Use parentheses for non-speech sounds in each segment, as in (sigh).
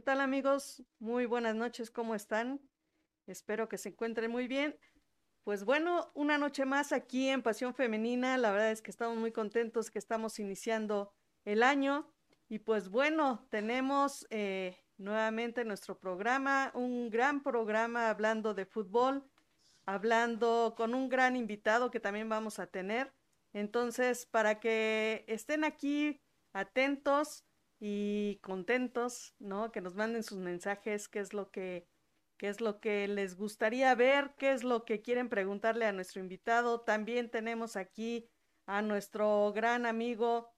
¿qué tal amigos? Muy buenas noches, ¿cómo están? Espero que se encuentren muy bien. Pues bueno, una noche más aquí en Pasión Femenina. La verdad es que estamos muy contentos que estamos iniciando el año. Y pues bueno, tenemos eh, nuevamente nuestro programa, un gran programa hablando de fútbol, hablando con un gran invitado que también vamos a tener. Entonces, para que estén aquí atentos, y contentos, ¿no? Que nos manden sus mensajes, qué es lo que qué es lo que les gustaría ver, qué es lo que quieren preguntarle a nuestro invitado. También tenemos aquí a nuestro gran amigo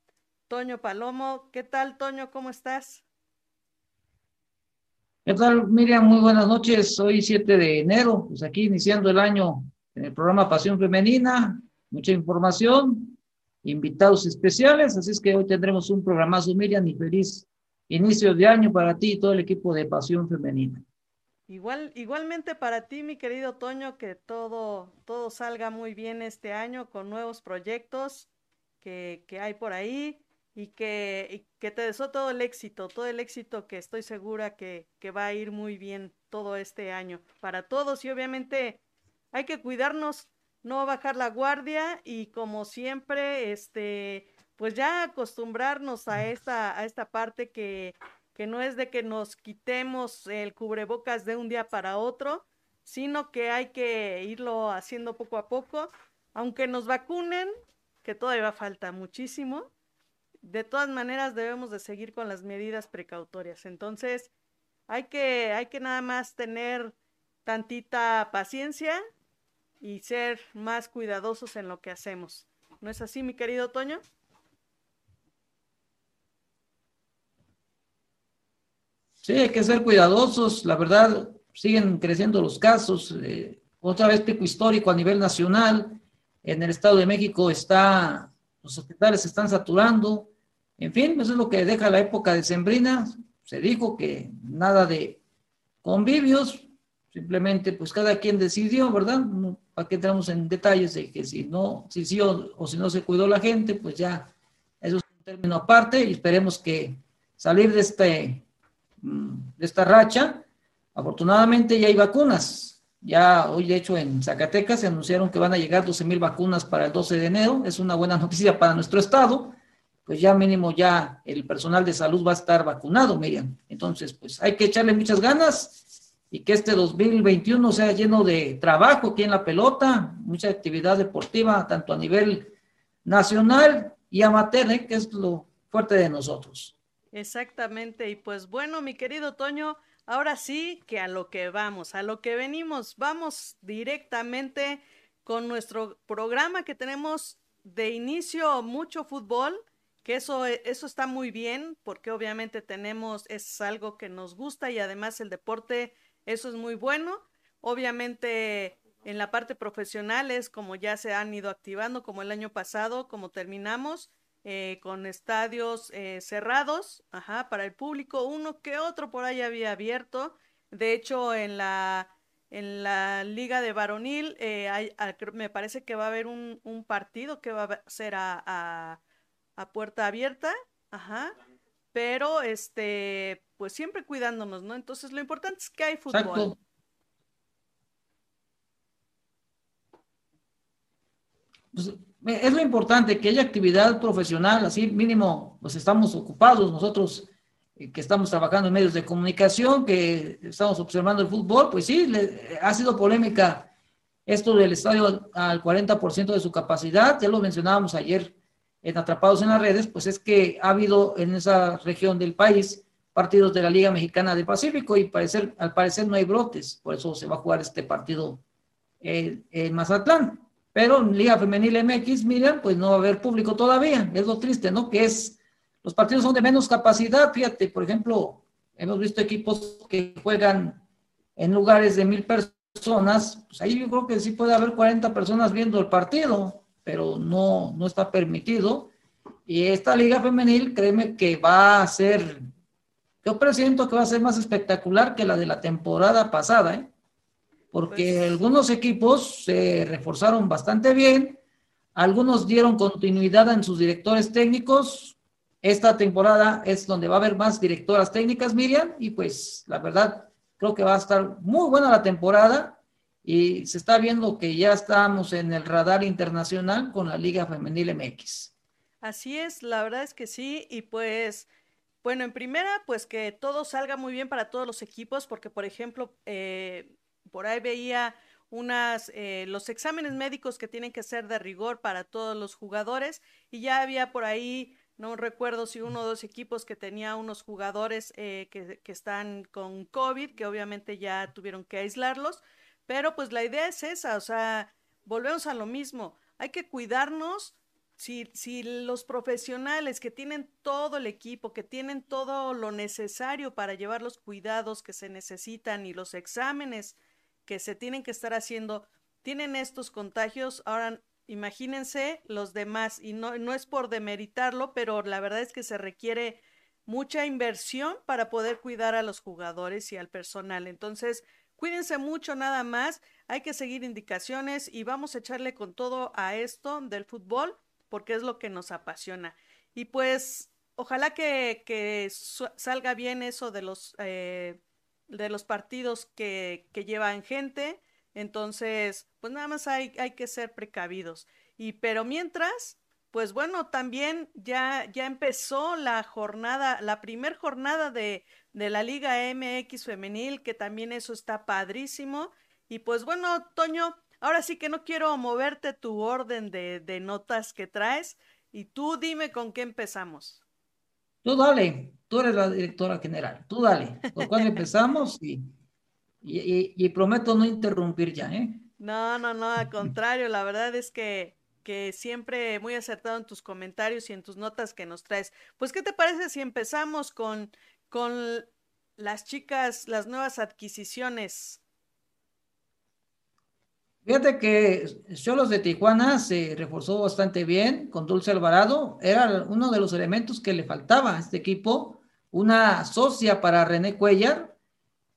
Toño Palomo. ¿Qué tal, Toño? ¿Cómo estás? ¿Qué tal, Miriam? Muy buenas noches. Hoy 7 de enero, pues aquí iniciando el año en el programa Pasión Femenina. Mucha información, invitados especiales, así es que hoy tendremos un programazo, Miriam, y feliz inicio de año para ti y todo el equipo de Pasión Femenina. Igual, igualmente para ti, mi querido Toño, que todo, todo salga muy bien este año con nuevos proyectos que, que hay por ahí y que, que te deseo todo el éxito, todo el éxito que estoy segura que, que va a ir muy bien todo este año para todos y obviamente hay que cuidarnos no bajar la guardia y como siempre, este, pues ya acostumbrarnos a esta, a esta parte que, que no es de que nos quitemos el cubrebocas de un día para otro, sino que hay que irlo haciendo poco a poco, aunque nos vacunen, que todavía falta muchísimo, de todas maneras debemos de seguir con las medidas precautorias. Entonces, hay que, hay que nada más tener tantita paciencia y ser más cuidadosos en lo que hacemos. ¿No es así, mi querido Toño? Sí, hay que ser cuidadosos. La verdad, siguen creciendo los casos. Eh, otra vez pico histórico a nivel nacional. En el Estado de México está, los hospitales se están saturando. En fin, eso es lo que deja la época de Sembrina. Se dijo que nada de convivios, simplemente pues cada quien decidió, ¿verdad? para que entramos en detalles de que si no, si sí o, si no se cuidó la gente, pues ya eso es un término aparte y esperemos que salir de, este, mm, de esta racha. Afortunadamente ya hay vacunas. Ya hoy, de hecho, en Zacatecas se anunciaron que van a llegar 12 mil vacunas para el 12 de enero. Es una buena (laughs) noticia para nuestro estado. Pues ya mínimo ya el personal de salud va a estar vacunado, Miriam. Entonces, pues hay que echarle muchas ganas y que este 2021 sea lleno de trabajo aquí en la pelota, mucha actividad deportiva, tanto a nivel nacional y amateur, ¿eh? que es lo fuerte de nosotros. Exactamente, y pues bueno, mi querido Toño, ahora sí que a lo que vamos, a lo que venimos, vamos directamente con nuestro programa que tenemos de inicio mucho fútbol, que eso, eso está muy bien, porque obviamente tenemos, es algo que nos gusta y además el deporte eso es muy bueno. Obviamente en la parte profesional es como ya se han ido activando, como el año pasado, como terminamos, eh, con estadios eh, cerrados, ajá, para el público, uno que otro por ahí había abierto. De hecho, en la, en la liga de varonil, eh, hay, me parece que va a haber un, un partido que va a ser a, a, a puerta abierta, ajá, pero este, pues siempre cuidándonos, ¿no? Entonces lo importante es que hay fútbol. Exacto. Pues, es lo importante que haya actividad profesional, así mínimo, pues estamos ocupados nosotros eh, que estamos trabajando en medios de comunicación, que estamos observando el fútbol, pues sí, le, ha sido polémica esto del estadio al 40% de su capacidad, ya lo mencionábamos ayer en Atrapados en las Redes, pues es que ha habido en esa región del país partidos de la Liga Mexicana del Pacífico y al parecer no hay brotes, por eso se va a jugar este partido en Mazatlán. Pero en Liga Femenil MX, miren, pues no va a haber público todavía, es lo triste, ¿no? Que es, los partidos son de menos capacidad, fíjate, por ejemplo, hemos visto equipos que juegan en lugares de mil personas, pues ahí yo creo que sí puede haber 40 personas viendo el partido, pero no, no está permitido. Y esta liga femenil, créeme que va a ser yo presiento que va a ser más espectacular que la de la temporada pasada, ¿eh? porque pues algunos equipos se reforzaron bastante bien, algunos dieron continuidad en sus directores técnicos, esta temporada es donde va a haber más directoras técnicas, Miriam, y pues la verdad creo que va a estar muy buena la temporada y se está viendo que ya estamos en el radar internacional con la Liga Femenil MX. Así es, la verdad es que sí, y pues, bueno, en primera, pues que todo salga muy bien para todos los equipos, porque por ejemplo, eh, por ahí veía unas eh, los exámenes médicos que tienen que ser de rigor para todos los jugadores y ya había por ahí no recuerdo si uno o dos equipos que tenía unos jugadores eh, que, que, están con COVID, que obviamente ya tuvieron que aislarlos, pero pues la idea es esa, o sea, volvemos a lo mismo, hay que cuidarnos. Si, si los profesionales que tienen todo el equipo, que tienen todo lo necesario para llevar los cuidados que se necesitan y los exámenes que se tienen que estar haciendo, tienen estos contagios, ahora imagínense los demás, y no, no es por demeritarlo, pero la verdad es que se requiere mucha inversión para poder cuidar a los jugadores y al personal. Entonces, cuídense mucho nada más, hay que seguir indicaciones y vamos a echarle con todo a esto del fútbol porque es lo que nos apasiona. Y pues, ojalá que, salga bien eso de los, eh, de los partidos que, que llevan gente entonces, pues nada más hay, hay que ser precavidos. Y pero mientras, pues bueno, también ya, ya empezó la jornada, la primer jornada de, de la Liga MX femenil, que también eso está padrísimo. Y pues bueno, Toño, ahora sí que no quiero moverte tu orden de, de notas que traes. Y tú dime con qué empezamos. Tú dale, tú eres la directora general, tú dale. ¿Con cuál empezamos? Y y, prometo no interrumpir ya, ¿eh? No, no, no, al contrario, la verdad es que, que siempre muy acertado en tus comentarios y en tus notas que nos traes. Pues, ¿qué te parece si empezamos con, con las chicas, las nuevas adquisiciones? Fíjate que Cholos de Tijuana se reforzó bastante bien con Dulce Alvarado. Era uno de los elementos que le faltaba a este equipo. Una socia para René Cuellar,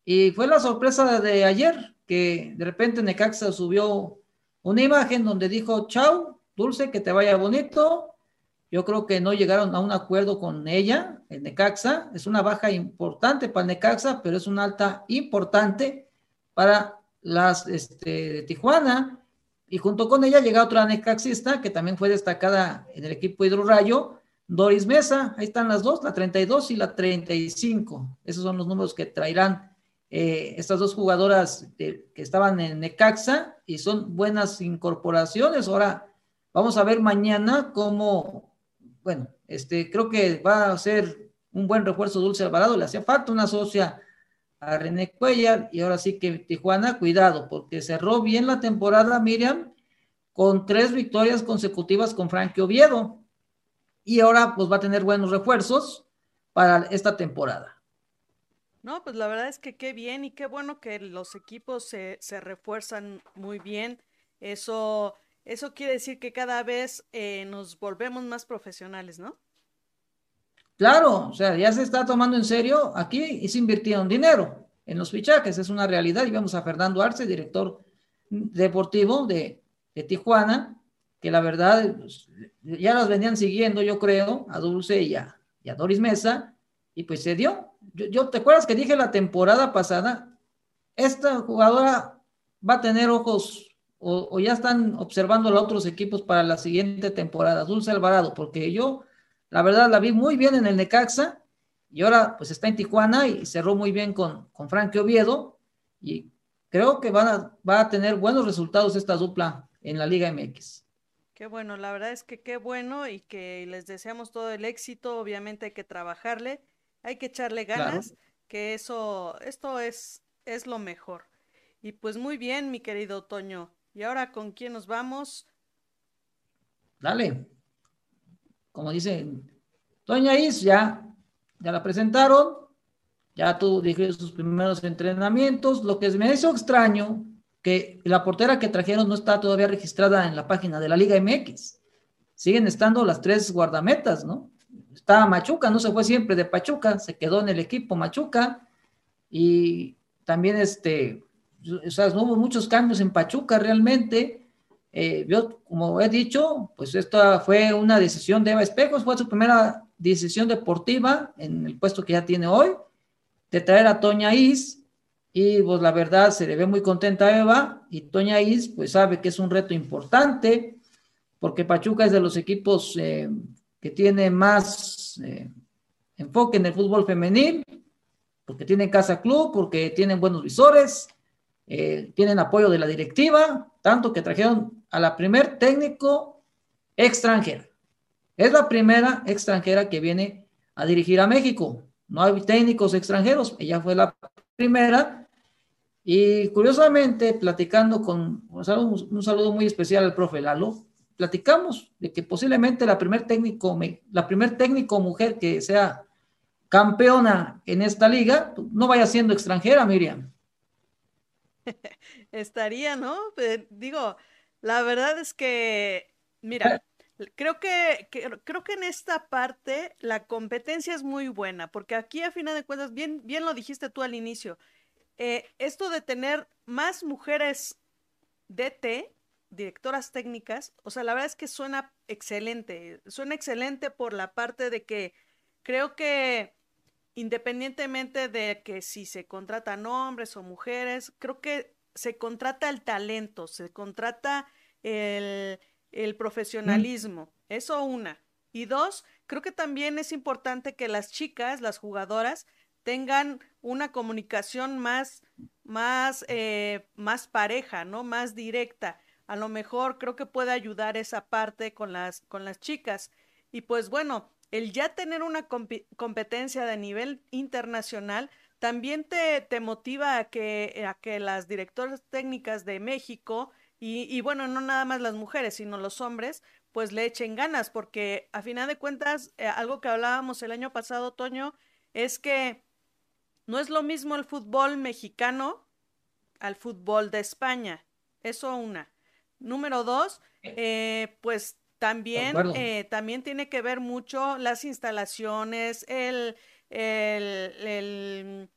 y fue la sorpresa de ayer que de repente Necaxa subió una imagen donde dijo, chao, Dulce, que te vaya bonito. Yo creo que no llegaron a un acuerdo con ella, el Necaxa. Es una baja importante para Necaxa, pero es una alta importante para las este, de Tijuana. Y junto con ella llega otra necaxista que también fue destacada en el equipo Hidrorayo, Doris Mesa. Ahí están las dos, la 32 y la 35. Esos son los números que traerán eh, estas dos jugadoras que estaban en Necaxa y son buenas incorporaciones. Ahora vamos a ver mañana cómo, bueno, este, creo que va a ser un buen refuerzo Dulce Alvarado, le hacía falta una socia a René Cuellar y ahora sí que Tijuana, cuidado, porque cerró bien la temporada Miriam con tres victorias consecutivas con Frankie Oviedo y ahora pues va a tener buenos refuerzos para esta temporada. No, pues la verdad es que qué bien y qué bueno que los equipos se, se refuerzan muy bien. Eso, eso quiere decir que cada vez eh, nos volvemos más profesionales, ¿no? Claro, o sea, ya se está tomando en serio. Aquí y se invirtieron dinero en los fichajes, es una realidad. Y vemos a Fernando Arce, director deportivo de, de Tijuana, que la verdad pues, ya las venían siguiendo, yo creo, a Dulce y a, y a Doris Mesa, y pues se dio. Yo, ¿te acuerdas que dije la temporada pasada? Esta jugadora va a tener ojos o, ya están observando a otros equipos para la siguiente temporada, Dulce Alvarado, porque yo, la verdad, la vi muy bien en el Necaxa y ahora pues está en Tijuana y cerró muy bien con, con Frankie Oviedo y creo que van a, va a tener buenos resultados esta dupla en la Liga MX. Qué bueno, la verdad es que qué bueno y que les deseamos todo el éxito, obviamente hay que trabajarle hay que echarle ganas, que eso, esto es, es lo mejor. Y pues muy bien, mi querido Toño. ¿Y ahora con quién nos vamos? Dale. Como dice Toña Is, ya, ya la presentaron, ya tú dijiste sus primeros entrenamientos. Lo que me hizo extraño, que la portera que trajeron no está todavía registrada en la página de la Liga MX. Siguen estando las tres guardametas, ¿no? Estaba Machuca, no se fue siempre de Pachuca, se quedó en el equipo Machuca y también este, o sea, no hubo muchos cambios en Pachuca realmente. Eh, yo, como he dicho, pues esta fue una decisión de Eva Espejos, fue su primera decisión deportiva en el puesto que ya tiene hoy, de traer a Toña Is, y pues la verdad se le ve muy contenta a Eva, y Toña Is pues sabe que es un reto importante, porque Pachuca es de los equipos eh, que tiene más eh, enfoque en el fútbol femenil, porque tienen casa club, porque tienen buenos visores, eh, tienen apoyo de la directiva, tanto que trajeron a la primer técnico extranjera. Es la primera extranjera que viene a dirigir a México. No hay técnicos extranjeros, ella fue la primera. Y curiosamente, platicando con un saludo, muy especial al profe Lalo, platicamos de que posiblemente la primer técnico, la primer técnico mujer que sea campeona en esta liga, no vaya siendo extranjera, Miriam. (laughs) Estaría, ¿no? digo, la verdad es que, mira, creo que, creo que en esta parte la competencia es muy buena, porque aquí a final de cuentas, bien, bien lo dijiste tú al inicio, eh, esto de tener más mujeres DT, directoras técnicas, o sea, la verdad es que suena excelente, suena excelente por la parte de que creo que independientemente de que si se contratan hombres o mujeres, creo que se contrata el talento, se contrata el, profesionalismo. Eso una. Y dos, creo que también es importante que las chicas, las jugadoras, tengan una comunicación más, más, eh, más pareja, ¿no? Más directa. A lo mejor creo que puede ayudar esa parte con las, con las chicas. Y pues bueno, el ya tener una competencia de nivel internacional también te, te motiva a que, a que las directoras técnicas de México y, y, bueno, no nada más las mujeres, sino los hombres, pues le echen ganas, porque a final de cuentas, eh, algo que hablábamos el año pasado, Toño, es que no es lo mismo el fútbol mexicano al fútbol de España. Eso una. Número dos, eh, pues también, eh, también tiene que ver mucho las instalaciones, el, el,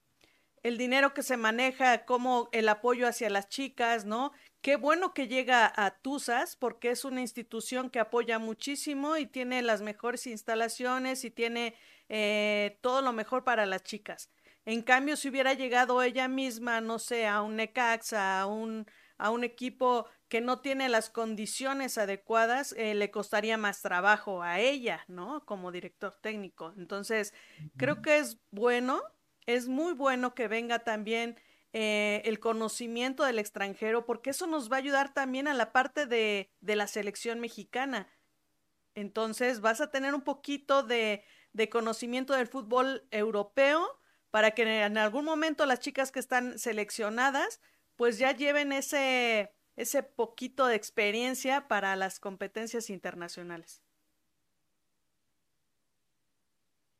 el, dinero que se maneja, como el apoyo hacia las chicas, ¿no? Qué bueno que llega a TUSAS porque es una institución que apoya muchísimo y tiene las mejores instalaciones y tiene eh, todo lo mejor para las chicas. En cambio, si hubiera llegado ella misma, no sé, a un Necaxa, a un, a un equipo que no tiene las condiciones adecuadas, eh, le costaría más trabajo a ella, ¿no? Como director técnico. Entonces, creo que es bueno, es muy bueno que venga también eh, el conocimiento del extranjero, porque eso nos va a ayudar también a la parte de, de la selección mexicana. Entonces, vas a tener un poquito de, de conocimiento del fútbol europeo para que en algún momento las chicas que están seleccionadas, pues ya lleven ese ese poquito de experiencia para las competencias internacionales.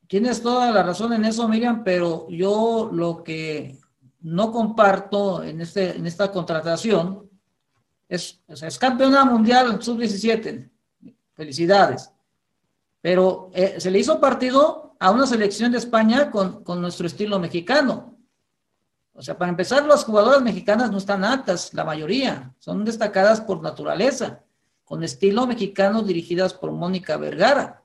Tienes toda la razón en eso, Miriam, pero yo lo que no comparto en, este, en esta contratación es, es campeona mundial sub-17. Felicidades. Pero eh, se le hizo partido a una selección de España con, con nuestro estilo mexicano. O sea, para empezar, las jugadoras mexicanas no están altas, la mayoría, son destacadas por naturaleza, con estilo mexicano dirigidas por Mónica Vergara.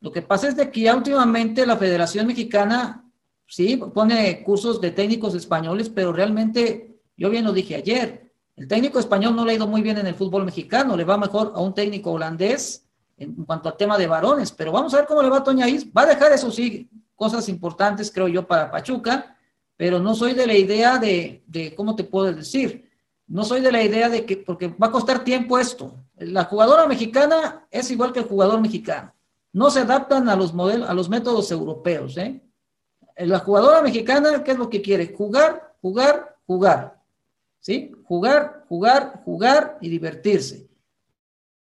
Lo que pasa es de que ya últimamente la Federación Mexicana, sí, pone cursos de técnicos españoles, pero realmente, yo bien lo dije ayer, el técnico español no le ha ido muy bien en el fútbol mexicano, le va mejor a un técnico holandés en cuanto al tema de varones, pero vamos a ver cómo le va a Toña Is. Va a dejar eso sí, cosas importantes, creo yo, para Pachuca, pero no soy de la idea de, de, ¿cómo te puedo decir? No soy de la idea de que, porque va a costar tiempo esto. La jugadora mexicana es igual que el jugador mexicano. No se adaptan a los modelos, a los métodos europeos, ¿eh? La jugadora mexicana, ¿qué es lo que quiere? Jugar, jugar, jugar. ¿Sí? Jugar, jugar, jugar y divertirse.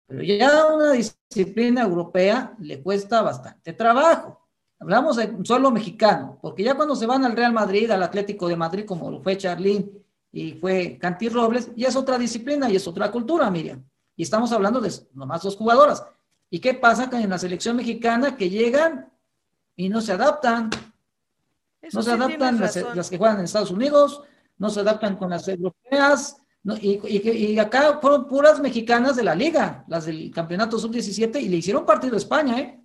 Pero ya una disciplina europea le cuesta bastante trabajo. Hablamos de solo mexicano, porque ya cuando se van al Real Madrid, al Atlético de Madrid, como lo fue Charlín y fue Canti Robles, ya es otra disciplina y es otra cultura, Miriam. Y estamos hablando de nomás dos jugadoras. ¿Y qué pasa con en la selección mexicana que llegan y no se adaptan? no se adaptan las, que juegan en Estados Unidos, no se adaptan con las europeas, y, y, acá fueron puras mexicanas de la liga, las del campeonato sub-17, y le hicieron partido a España, ¿eh?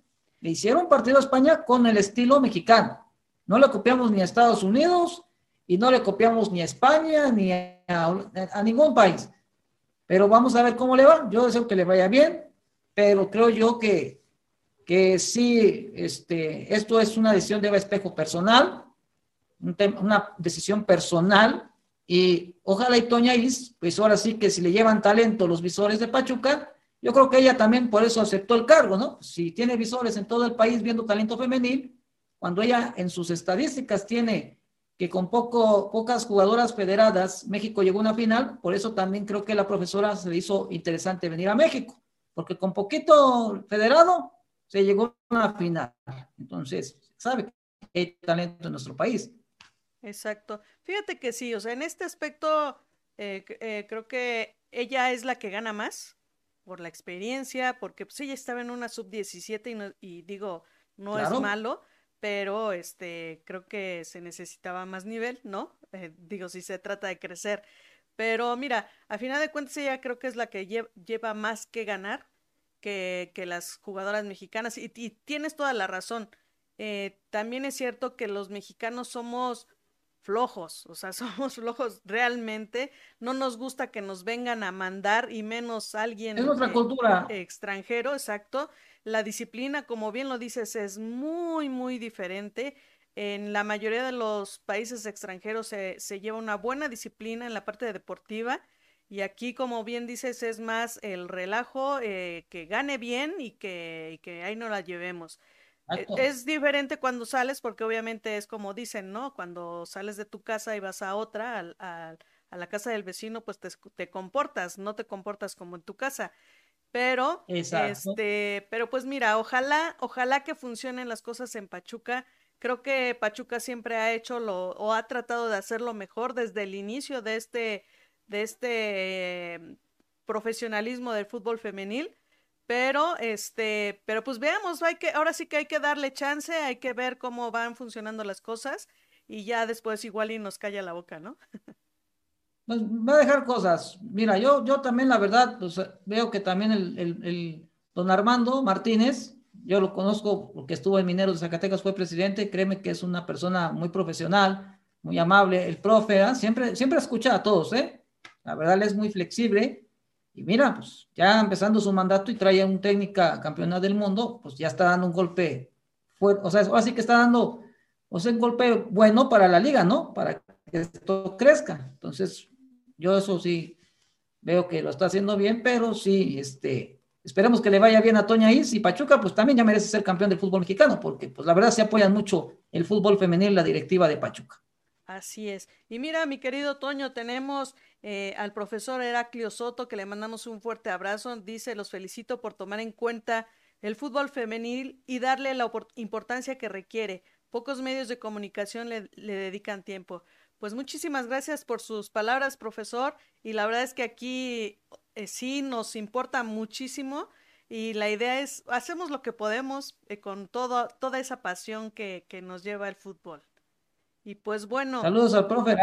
Le hicieron partido a España con el estilo mexicano. No le copiamos ni a Estados Unidos y no le copiamos ni a España ni a, ningún país. Pero vamos a ver cómo le va. Yo deseo que le vaya bien, pero creo yo que, que sí, este, esto es una decisión de espejo personal, una decisión personal y ojalá y Toña Is, pues ahora sí que si le llevan talento los visores de Pachuca, yo creo que ella también por eso aceptó el cargo, ¿no? Si tiene visores en todo el país viendo talento femenil, cuando ella en sus estadísticas tiene que con poco, pocas jugadoras federadas, México llegó a una final, por eso también creo que la profesora se le hizo interesante venir a México, porque con poquito federado se llegó a una final. Entonces, sabe que hay talento en nuestro país. Exacto. Fíjate que sí, o sea, en este aspecto eh, eh, creo que ella es la que gana más por la experiencia, porque pues ella estaba en una sub-17 y, y digo, no es malo, pero este, creo que se necesitaba más nivel, ¿no? Eh, digo, si se trata de crecer. Pero mira, a final de cuentas ella creo que es la que lleva, más que ganar que, que las jugadoras mexicanas. Y, tienes toda la razón. también es cierto que los mexicanos somos flojos, o sea, (laughs) somos flojos realmente, no nos gusta que nos vengan a mandar y menos alguien es otra cultura. extranjero, exacto. La disciplina, como bien lo dices, es muy, muy diferente. En la mayoría de los países extranjeros se, se lleva una buena disciplina en la parte deportiva y aquí, como bien dices, es más el relajo, eh, que gane bien y que, y que ahí no la llevemos. E, es diferente cuando sales porque obviamente es como dicen, ¿no? Cuando sales de tu casa y vas a otra, a, a la casa del vecino, pues te, te, comportas, no te comportas como en tu casa. Pero, este, pero pues mira, ojalá, ojalá que funcionen las cosas en Pachuca. Creo que Pachuca siempre ha hecho lo, o ha tratado de hacerlo mejor desde el inicio de este, de este em, profesionalismo del fútbol femenil. Pero, este, pero pues veamos, hay que, ahora sí que hay que darle chance, hay que ver cómo van funcionando las cosas y ya después igual y nos calla la boca, ¿no? Pues va a dejar cosas. Mira, yo, yo también la verdad, veo que también el, el, don Armando Martínez, yo lo conozco porque estuvo en Mineros de Zacatecas, fue presidente, créeme que es una persona muy profesional, muy amable, el profe, ¿ah? siempre, siempre escucha a todos, ¿eh? La verdad, él es muy flexible y mira, pues ya empezando su mandato y trae un técnica campeona del mundo, pues ya está dando un golpe fuerte, o sea, así que está dando, o sea, un golpe bueno para la liga, ¿no? Para que esto crezca. Entonces, yo eso sí veo que lo está haciendo bien, pero sí, este, esperemos que le vaya bien a Toña Is y Pachuca, pues también ya merece ser campeón del fútbol mexicano, porque pues la verdad se apoyan mucho el fútbol femenil, la directiva de Pachuca. Así es. Y mira, mi querido Toño, tenemos eh, al profesor Heraclio Soto, que le mandamos un fuerte abrazo. Dice, los felicito por tomar en cuenta el fútbol femenil y darle la importancia que requiere. Pocos medios de comunicación le, dedican tiempo. Pues muchísimas gracias por sus palabras, profesor. Y la verdad es que aquí eh, sí nos importa muchísimo. Y la idea es, hacemos lo que podemos eh, con todo, toda esa pasión que, que nos lleva el fútbol. Y pues bueno. Saludos al profe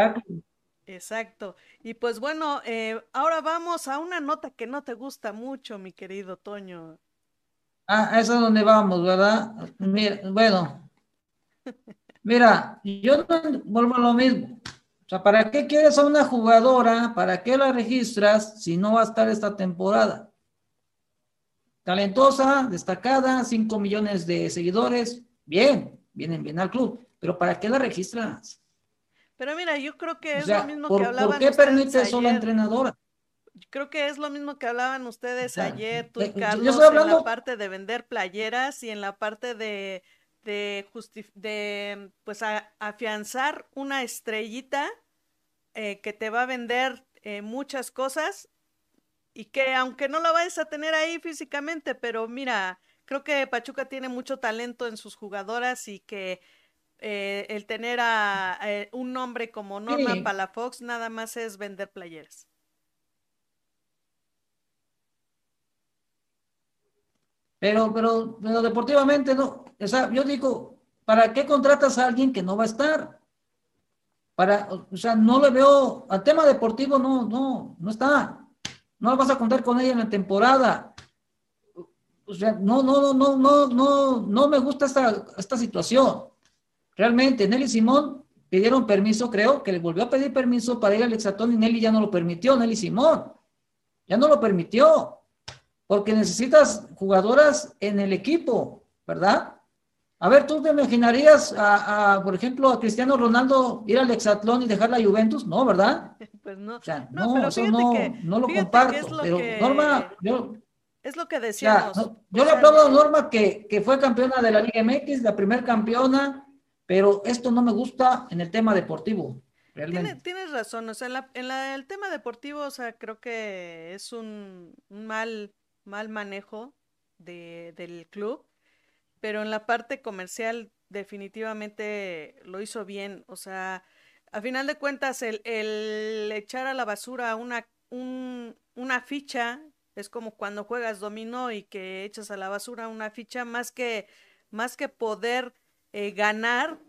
Exacto. Y pues bueno, eh, ahora vamos a una nota que no te gusta mucho, mi querido Toño. Ah, eso es donde vamos, ¿verdad? Mira, bueno. (laughs) Mira, yo no vuelvo a lo mismo. O sea, ¿para qué quieres a una jugadora? ¿Para qué la registras si no va a estar esta temporada? Talentosa, destacada, 5 millones de seguidores. Bien, vienen bien al club pero ¿para qué la registras? Pero mira, yo creo que es lo mismo que hablaban ¿Por qué permite la entrenadora? Creo que es lo mismo que hablaban ustedes ayer, tú y eh, Carlos, en la parte de vender playeras y en la parte de, de, de pues, afianzar una estrellita eh, que te va a vender eh, muchas cosas y que aunque no la vayas a tener ahí físicamente, pero mira, creo que Pachuca tiene mucho talento en sus jugadoras y que eh, el tener a, eh, un nombre como Norma Palafox nada más es vender playeras. Pero, pero, pero deportivamente no. O sea, yo digo, ¿para qué contratas a alguien que no va a estar? Para, o sea, no le veo, al tema deportivo no, no, no está. No vas a contar con ella en la temporada. o sea, no, no, no, no, no, no me gusta esta, esta situación. Realmente, Nelly Simón pidieron permiso, creo que le volvió a pedir permiso para ir al Exatón y Nelly ya no lo permitió, Nelly Simón. Ya no lo permitió. Porque necesitas jugadoras en el equipo, ¿verdad? A ver, ¿tú te imaginarías, a, por ejemplo, a Cristiano Ronaldo ir al Exatlón y dejar la Juventus? No, ¿verdad? (laughs) Pues no. O sea, no, eso no, no lo comparto. Pero Norma, yo, es lo que decíamos. yo le aplaudo a Norma que, que, fue campeona de la Liga MX, la primer campeona, pero esto no me gusta en el tema deportivo. Realmente. Tienes, razón, o sea, en, el tema deportivo, o sea, creo que es un, mal, mal manejo de, del club, pero en la parte comercial definitivamente lo hizo bien, o sea, a final de cuentas el, el echar a la basura una, un, una ficha es como cuando juegas dominó y que echas a la basura una ficha, más que, más que poder eh, ganar,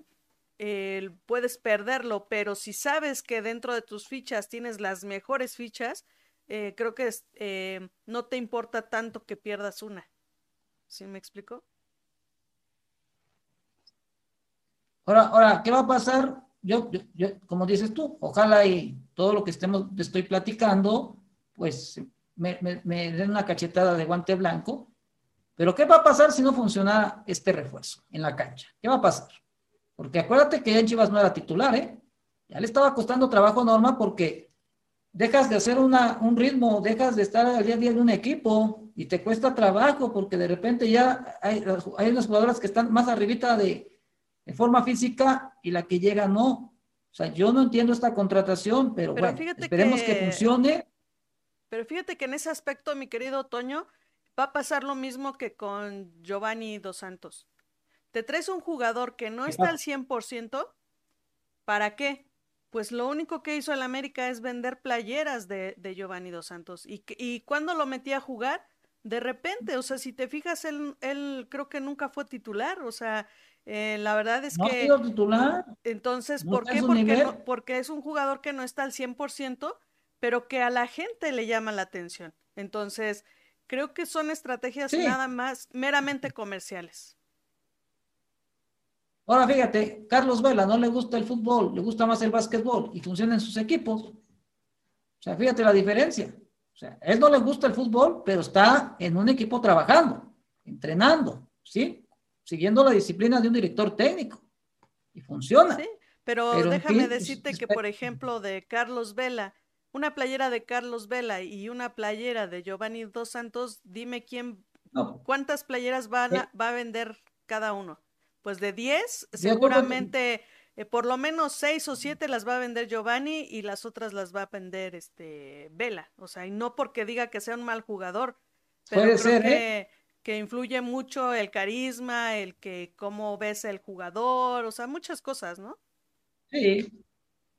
puedes perderlo, pero si sabes que dentro de tus fichas tienes las mejores fichas, eh, creo que eh, no te importa tanto que pierdas una. ¿Sí me explico? Ahora, ahora, ¿qué va a pasar? Yo, yo, yo, como dices tú, ojalá y todo lo que estemos, te estoy platicando, pues me, den una cachetada de guante blanco. Pero ¿qué va a pasar si no funciona este refuerzo en la cancha? ¿Qué va a pasar? Porque acuérdate que ya en Chivas no era titular, ¿eh? Ya le estaba costando trabajo Norma porque dejas de hacer una, un ritmo, dejas de estar al día a día de un equipo y te cuesta trabajo porque de repente ya hay, hay unas jugadoras que están más arribita de, de forma física y la que llega no. O sea, yo no entiendo esta contratación, pero, bueno, esperemos que funcione pero fíjate que en ese aspecto, mi querido Toño, va a pasar lo mismo que con Giovanni Dos Santos. Te traes un jugador que no está al 100%, ¿para qué? Pues lo único que hizo el América es vender playeras de, Giovanni Dos Santos. Y, y cuando lo metí a jugar, de repente, o sea, si te fijas, él, él creo que nunca fue titular, o sea, eh, la verdad es ¿No que... Ha sido titular? Entonces, ¿por qué? Porque, porque es un jugador que no está al 100%, pero que a la gente le llama la atención. Entonces, creo que son estrategias nada más meramente comerciales. Ahora fíjate, Carlos Vela no le gusta el fútbol, le gusta más el básquetbol y funciona en sus equipos. O sea, fíjate la diferencia. O sea, él no le gusta el fútbol, pero está en un equipo trabajando, entrenando, ¿sí? Siguiendo la disciplina de un director técnico. Y funciona. Sí, pero, déjame decirte que, por ejemplo, de Carlos Vela, una playera de Carlos Vela y una playera de Giovanni Dos Santos, dime quién, cuántas playeras va a vender cada uno. Pues de 10, seguramente eh, por lo menos 6 o 7 las va a vender Giovanni y las otras las va a vender este Vela. O sea, y no porque diga que sea un mal jugador, pero creo ser, que, ¿eh? que influye mucho el carisma, el que cómo ves el jugador, o sea, muchas cosas, ¿no? Sí,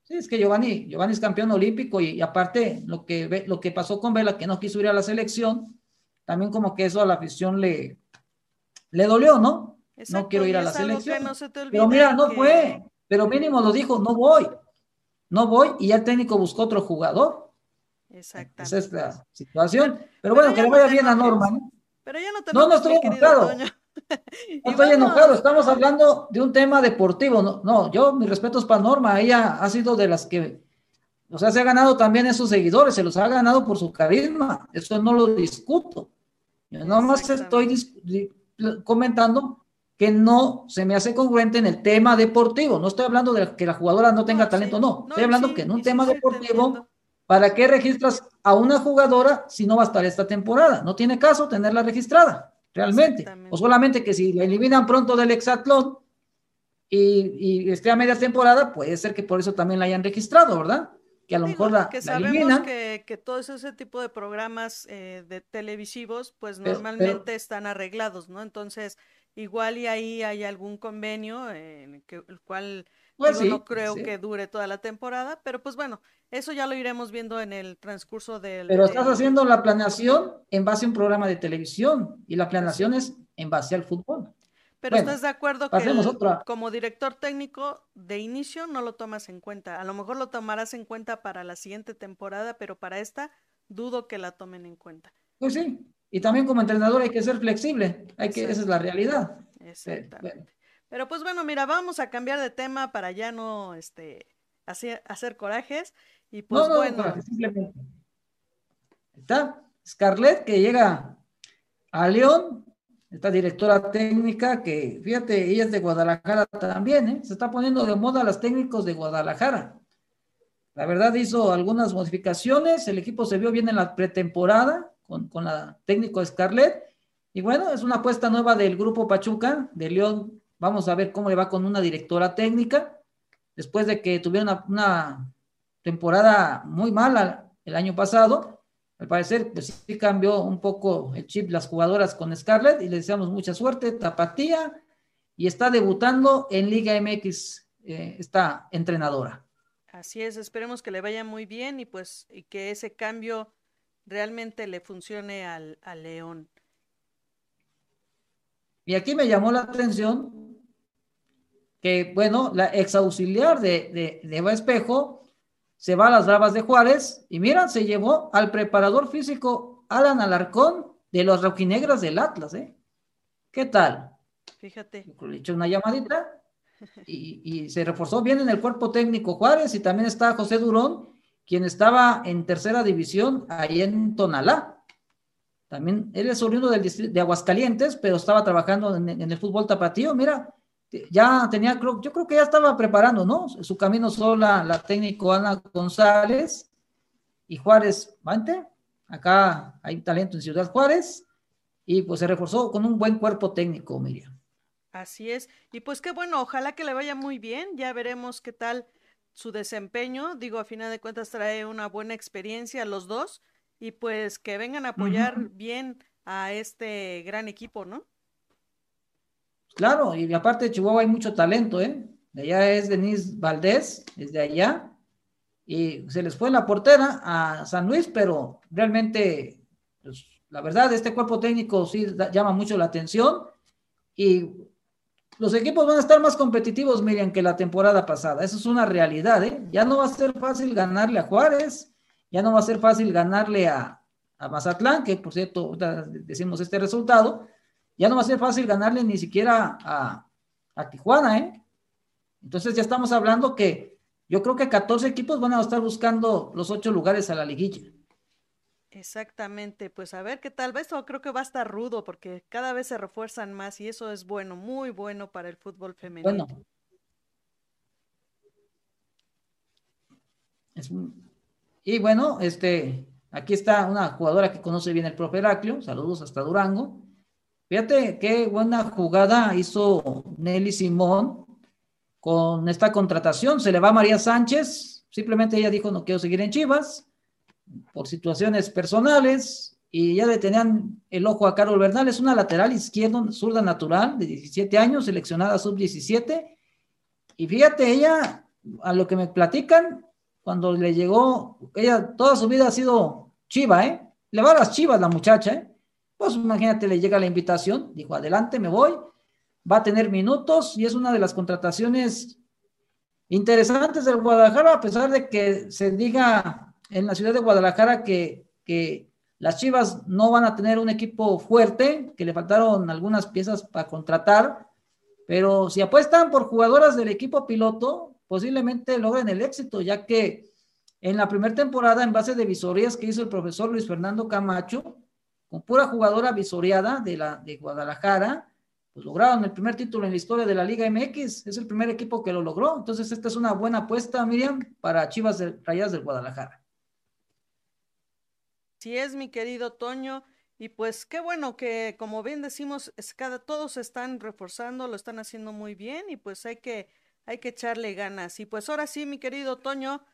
Sí, es que Giovanni, Giovanni es campeón olímpico y, aparte lo que, lo que pasó con Vela, que no quiso ir a la selección, también como que eso a la afición le, le dolió, ¿no? no quiero ir a la selección. pero mira, no fue, pero mínimo lo dijo, no voy, no voy y ya el técnico buscó otro jugador. Exactamente. Esa es la situación. Pero, bueno, que le vaya bien a Norma. ¿no? Pero ya no te No, no estoy enojado. (laughs) No estoy enojado, estamos hablando de un tema deportivo. No, no, yo, mis respetos para Norma, ella ha sido de las que, o sea, se ha ganado también esos seguidores, se los ha ganado por su carisma, eso no lo discuto. Yo nomás estoy comentando que no se me hace congruente en el tema deportivo. No estoy hablando de que la jugadora no tenga talento, no. Estoy hablando que en un tema deportivo, ¿para qué registras a una jugadora si no va a estar esta temporada? No tiene caso tenerla registrada realmente. O solamente que si la eliminan pronto del hexatlón y, esté a media temporada, puede ser que por eso también la hayan registrado, ¿verdad? Que a lo mejor la, que sabemos Que, que todos ese tipo de programas eh, de televisivos, pues normalmente están arreglados, ¿no? Entonces, igual y ahí hay algún convenio en que, el cual pues no creo que dure toda la temporada, pero pues bueno, eso ya lo iremos viendo en el transcurso del... Pero estás haciendo la planeación en base a un programa de televisión y la planeación es en base al fútbol. Pero estás de acuerdo que como director técnico de inicio no lo tomas en cuenta. A lo mejor lo tomarás en cuenta para la siguiente temporada, pero para esta dudo que la tomen en cuenta. Pues sí, y también como entrenador hay que ser flexible, hay que, esa es la realidad. Exactamente. Pero pues bueno, mira, vamos a cambiar de tema para ya no este, hacer, hacer corajes. Y pues bueno. simplemente. Está Scarlett que llega a León, esta directora técnica que, fíjate, ella es de Guadalajara también, ¿eh? se está poniendo de moda las técnicos de Guadalajara. La verdad hizo algunas modificaciones, el equipo se vio bien en la pretemporada con, con la técnico Scarlett. Y bueno, es una apuesta nueva del grupo Pachuca, de León. Vamos a ver cómo le va con una directora técnica, después de que tuvieron una, temporada muy mala el año pasado. Al parecer, pues sí cambió un poco el chip las jugadoras con Scarlett y le deseamos mucha suerte, tapatía, y está debutando en Liga MX eh, esta entrenadora. Así es, esperemos que le vaya muy bien y pues y que ese cambio realmente le funcione al, León. Y aquí me llamó la atención que, bueno, la ex auxiliar de, de, Eva Espejo se va a las Bravas de Juárez y miran, se llevó al preparador físico Alan Alarcón de los rojinegras del Atlas, ¿eh? ¿Qué tal? Fíjate. Le echó una llamadita y, se reforzó bien en el cuerpo técnico Juárez y también está José Durón, quien estaba en tercera división ahí en Tonalá. También él es oriundo del de Aguascalientes, pero estaba trabajando en, el fútbol tapatío. Mira, ya tenía, yo creo que ya estaba preparando, ¿no? Su camino sola, la técnico Ana González y Juárez Mante. Acá hay talento en Ciudad Juárez y pues se reforzó con un buen cuerpo técnico, Miriam. Así es. Y pues qué bueno, ojalá que le vaya muy bien. Ya veremos qué tal su desempeño. Digo, a final de cuentas trae una buena experiencia los dos y pues que vengan a apoyar bien a este gran equipo, ¿no? Claro, y aparte de Chihuahua hay mucho talento, ¿eh? De allá es Denise Valdés, es de allá, y se les fue la portera a San Luis, pero realmente, pues, la verdad, este cuerpo técnico sí llama mucho la atención y los equipos van a estar más competitivos, Miriam, que la temporada pasada. Eso es una realidad, ¿eh? Ya no va a ser fácil ganarle a Juárez, ya no va a ser fácil ganarle a, Mazatlán, que por cierto, decimos este resultado, ya no va a ser fácil ganarle ni siquiera a, a Tijuana, ¿eh? Entonces ya estamos hablando que yo creo que 14 equipos van a estar buscando los ocho lugares a la liguilla. Exactamente, pues a ver qué tal vez, o creo que va a estar rudo porque cada vez se refuerzan más y eso es bueno, muy bueno para el fútbol femenino. Bueno. Y bueno, este, aquí está una jugadora que conoce bien el profe Heraclio, saludos hasta Durango. Fíjate qué buena jugada hizo Nelly Simón con esta contratación. Se le va a María Sánchez, simplemente ella dijo no quiero seguir en Chivas por situaciones personales y ya le tenían el ojo a Carol Bernal, es una lateral izquierda, zurda natural, de 17 años, seleccionada sub-17. Y fíjate, ella, a lo que me platican, cuando le llegó, ella toda su vida ha sido chiva, ¿eh? Le va a las chivas la muchacha, ¿eh? Pues imagínate, le llega la invitación, dijo, adelante, me voy, va a tener minutos y es una de las contrataciones interesantes del Guadalajara, a pesar de que se diga en la ciudad de Guadalajara que, que las Chivas no van a tener un equipo fuerte, que le faltaron algunas piezas para contratar, pero si apuestan por jugadoras del equipo piloto, posiblemente logren el éxito, ya que en la primera temporada, en base de visorías que hizo el profesor Luis Fernando Camacho, con pura jugadora visoreada de, la, de Guadalajara, pues lograron el primer título en la historia de la Liga MX. Es el primer equipo que lo logró. Entonces, esta es una buena apuesta, Miriam, para Chivas de, Rayas del Guadalajara. Si es, mi querido Toño. Y pues qué bueno que, como bien decimos, es cada, todos están reforzando, lo están haciendo muy bien y pues hay que, hay que echarle ganas. Y pues ahora sí, mi querido Toño,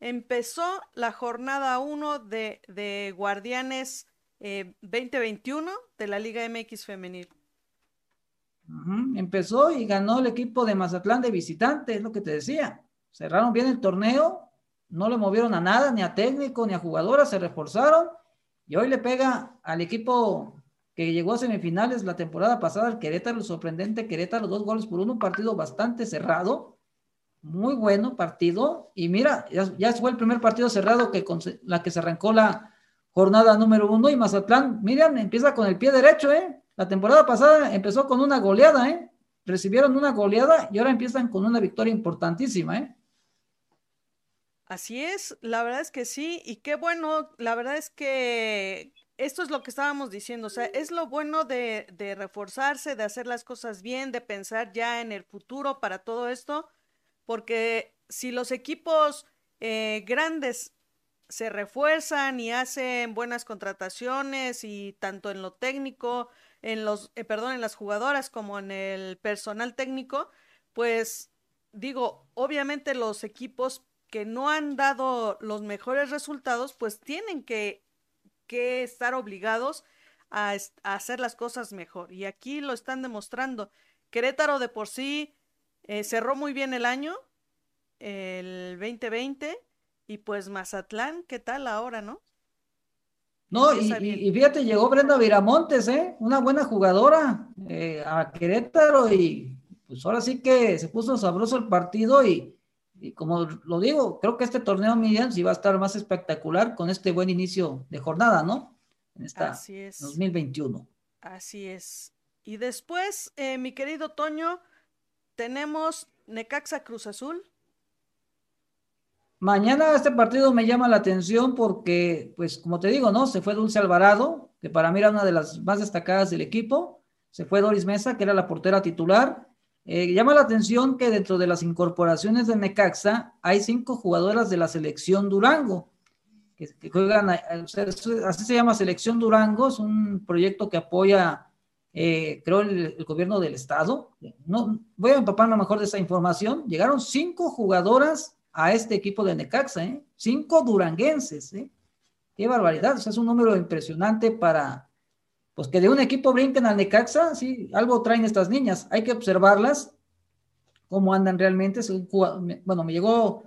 empezó la jornada 1 de, de Guardianes 2021 eh, de la Liga MX femenil. Empezó y ganó el equipo de Mazatlán de visitante, es lo que te decía. Cerraron bien el torneo no le movieron a nada, ni a técnico, ni a jugadoras, se reforzaron y hoy le pega al equipo que llegó a semifinales la temporada pasada, el Querétaro, el sorprendente Querétaro, dos goles por uno, un partido bastante cerrado, muy bueno partido, y mira, ya, fue el primer partido cerrado que la que se arrancó la jornada número uno y Mazatlán, Miriam, empieza con el pie derecho, ¿eh? La temporada pasada empezó con una goleada, ¿eh? Recibieron una goleada y ahora empiezan con una victoria importantísima, ¿eh? Así es, la verdad es que sí, y qué bueno, la verdad es que esto es lo que estábamos diciendo, o sea, es lo bueno de, de reforzarse, de hacer las cosas bien, de pensar ya en el futuro para todo esto, porque si los equipos eh, grandes se refuerzan y hacen buenas contrataciones y tanto en lo técnico, en los, eh, perdón, en las jugadoras como en el personal técnico, pues digo, obviamente los equipos que no han dado los mejores resultados, pues tienen que, que estar obligados a, a, hacer las cosas mejor. Y aquí lo están demostrando. Querétaro de por sí eh, cerró muy bien el año, el 2020, y pues Mazatlán, ¿qué tal ahora, no? No, y, y, fíjate, llegó Brenda Viramontes, ¿eh? Una buena jugadora eh, a Querétaro y pues ahora sí que se puso sabroso el partido y, y como lo digo, creo que este torneo Miriam sí va a estar más espectacular con este buen inicio de jornada, ¿no? En esta Así es. 2021. Así es. Y después, eh, mi querido Toño, tenemos Necaxa Cruz Azul. Mañana este partido me llama la atención porque, pues, como te digo, ¿no? Se fue Dulce Alvarado, que para mí era una de las más destacadas del equipo. Se fue Doris Mesa, que era la portera titular. Eh, llama la atención que dentro de las incorporaciones de Necaxa hay cinco jugadoras de la selección Durango, que, juegan, así se llama Selección Durango, es un proyecto que apoya, eh, creo, el, gobierno del estado. Voy a empaparme mejor de esa información. Llegaron cinco jugadoras a este equipo de Necaxa, ¿eh? Cinco duranguenses. Qué barbaridad, o sea, es un número impresionante para, pues que de un equipo brinquen al Necaxa, sí, algo traen estas niñas, hay que observarlas, cómo andan realmente, bueno, me llegó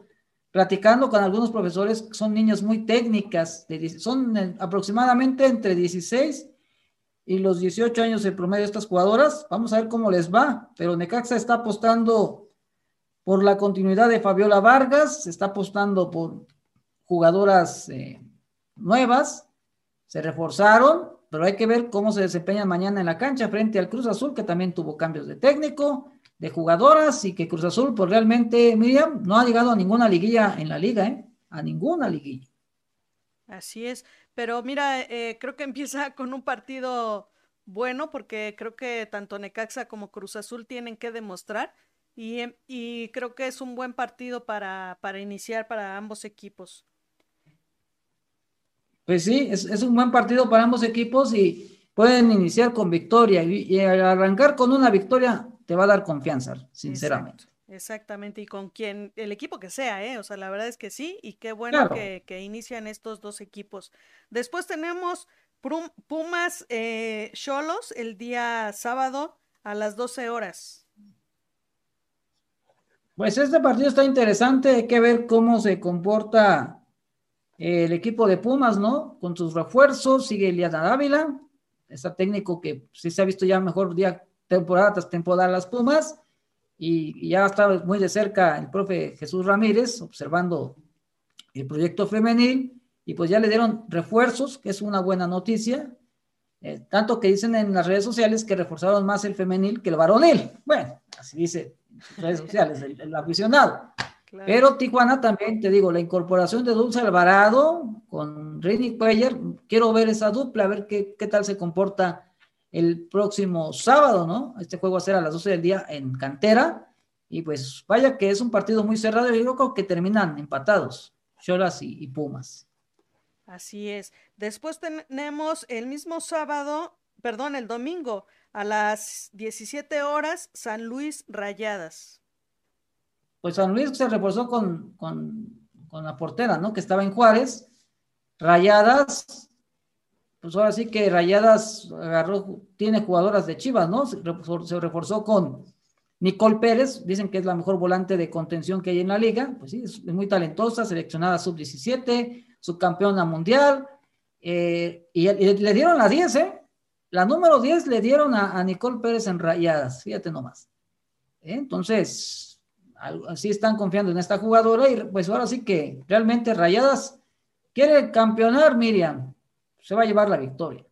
platicando con algunos profesores, son niñas muy técnicas, son aproximadamente entre 16 y los 18 años el promedio de estas jugadoras, vamos a ver cómo les va, pero Necaxa está apostando por la continuidad de Fabiola Vargas, está apostando por jugadoras eh, nuevas, se reforzaron, pero hay que ver cómo se desempeñan mañana en la cancha frente al Cruz Azul, que también tuvo cambios de técnico, de jugadoras, y que Cruz Azul, pues realmente, Miriam, no ha llegado a ninguna liguilla en la liga, ¿eh? A ninguna liguilla. Así es, pero mira, eh, creo que empieza (laughs) con un partido bueno, porque creo que tanto Necaxa como Cruz Azul tienen que demostrar Em, y, creo que es un buen partido para, para iniciar para ambos equipos. Pues sí, es, un buen partido para ambos equipos y pueden iniciar con victoria y, arrancar con una victoria te va a dar confianza, sinceramente. exactamente, y con quien, el equipo que sea, ¿eh? O sea, la verdad es que sí, y qué bueno que, inician estos dos equipos. Después tenemos Pumas eh, Cholos el día sábado a las 12 horas. Pues este partido está interesante, hay que ver cómo se comporta el equipo de Pumas, ¿no? Con sus refuerzos, sigue Eliana Dávila, está técnico que sí se ha visto ya mejor día temporada tras temporada las Pumas, y, ya está muy de cerca el profe Jesús Ramírez observando el proyecto femenil, y pues ya le dieron refuerzos, que es una buena noticia, eh, tanto que dicen en las redes sociales que reforzaron más el femenil que el varonil. Bueno, así dice redes sociales, el, aficionado. Pero Tijuana también, te digo, la incorporación de Dulce Alvarado con Rini Cuellar, quiero ver esa dupla, a ver qué, qué tal se comporta el próximo sábado, ¿no? Este juego va a ser a las 12 del día en Cantera. Y pues vaya que es un partido muy cerrado y yo creo que terminan empatados, Cholas y, y Pumas. Así es. Después tenemos el mismo sábado, perdón, el domingo, a las 17 horas, San Luis Rayadas. Pues San Luis se reforzó con, la portera, ¿no? Que estaba en Juárez. Rayadas, pues ahora sí que Rayadas agarró, tiene jugadoras de Chivas, ¿no? Se reforzó, con Nicole Pérez, dicen que es la mejor volante de contención que hay en la liga, pues sí, es muy talentosa, seleccionada sub-17, subcampeona mundial, eh, y, le dieron la 10, ¿eh? La número 10 le dieron a, Nicole Pérez en rayadas, fíjate nomás. ¿Eh? Entonces, así están confiando en esta jugadora y pues ahora sí que realmente rayadas quiere campeonar, Miriam. se va a llevar la victoria.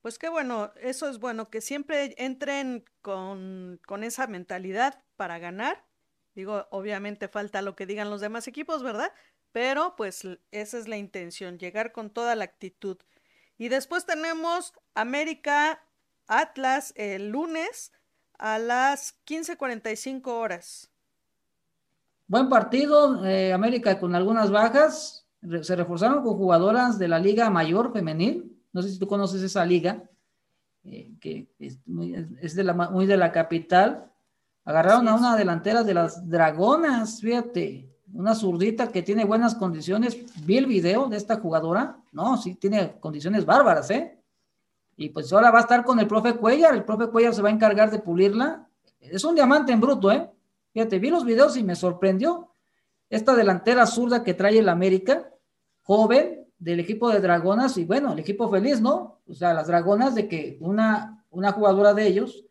Pues qué bueno, eso es bueno, que siempre entren con, con esa mentalidad para ganar. Digo, obviamente falta lo que digan los demás equipos, ¿verdad? Pero pues esa es la intención, llegar con toda la actitud. Y después tenemos América Atlas el lunes a las 15:45 horas. Buen partido, eh, América con algunas bajas, se reforzaron con jugadoras de la Liga Mayor Femenil, no sé si tú conoces esa liga, eh, que es, muy, de la, muy de la capital, agarraron a una delantera de las Dragonas, fíjate, una zurdita que tiene buenas condiciones, vi el video de esta jugadora, no, sí tiene condiciones bárbaras, ¿eh? Y pues ahora va a estar con el profe Cuellar, el profe Cuellar se va a encargar de pulirla, es un diamante en bruto, ¿eh? Fíjate, vi los videos y me sorprendió esta delantera zurda que trae el América, joven del equipo de Dragonas, y bueno, el equipo feliz, ¿no? O sea, las Dragonas de que una, una jugadora de ellos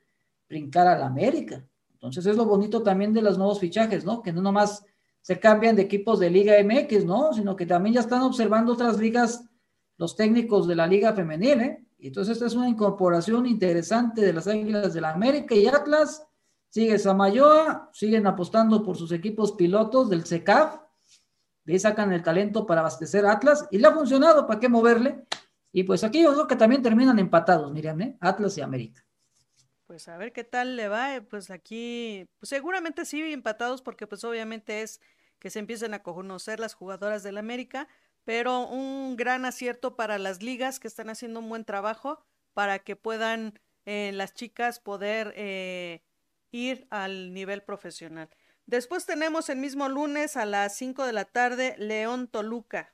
brincara a la América. Entonces es lo bonito también de los nuevos fichajes, ¿no? Que no nomás se cambian de equipos de Liga MX, ¿no? Sino que también ya están observando otras ligas, los técnicos de la Liga Femenil, ¿eh? Y entonces esta es una incorporación interesante de las Águilas de la América y Atlas Sigue Samayoa, siguen apostando por sus equipos pilotos del CECAF, de ahí sacan el talento para abastecer Atlas y le ha funcionado, ¿para qué moverle? Y pues aquí yo creo que también terminan empatados, Miriam, ¿eh? Atlas y América. Pues a ver qué tal le va, eh, pues aquí, pues seguramente sí empatados porque pues obviamente es que se empiecen a conocer las jugadoras del América, pero un gran acierto para las ligas que están haciendo un buen trabajo para que puedan eh, las chicas poder eh, ir al nivel profesional. Después tenemos el mismo lunes a las 5 de la tarde León Toluca.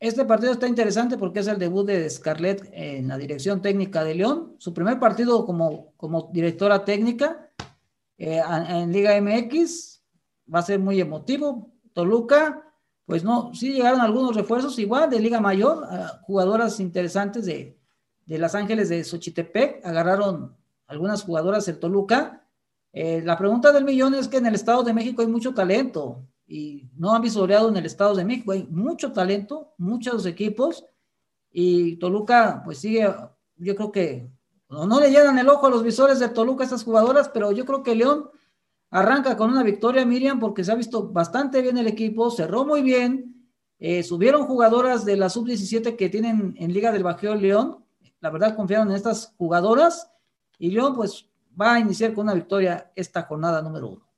Este partido está interesante porque es el debut de Scarlett en la dirección técnica de León, su primer partido como, como directora técnica eh, en Liga MX, va a ser muy emotivo. Toluca, pues no, sí llegaron algunos refuerzos igual de Liga Mayor, jugadoras interesantes de, de Los Ángeles de Xochitepec, agarraron algunas jugadoras en Toluca. Eh, la pregunta del millón es que en el Estado de México hay mucho talento y no han visoreado en el Estado de México, hay mucho talento, muchos equipos y Toluca pues sigue, yo creo que no, no le llenan el ojo a los visores de Toluca estas jugadoras, pero yo creo que León arranca con una victoria, Miriam, porque se ha visto bastante bien el equipo, cerró muy bien, eh, subieron jugadoras de la sub-17 que tienen en Liga del Bajío León, la verdad confiaron en estas jugadoras y León, pues, va a iniciar con una victoria esta jornada número uno.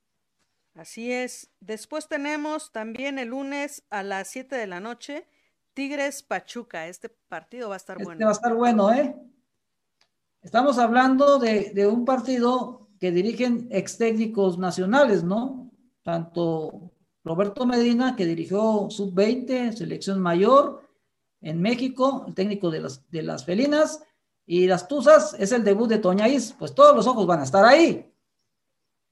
Así es. Después tenemos también el lunes a las 7 de la noche, Tigres Pachuca. Este partido va a estar este bueno. Va a estar bueno, ¿eh? Estamos hablando de, de un partido que dirigen ex técnicos nacionales, ¿no? Tanto Roberto Medina, que dirigió sub-20, selección mayor en México, el técnico de las, de las felinas, y las Tuzas es el debut de Toñaís, pues todos los ojos van a estar ahí,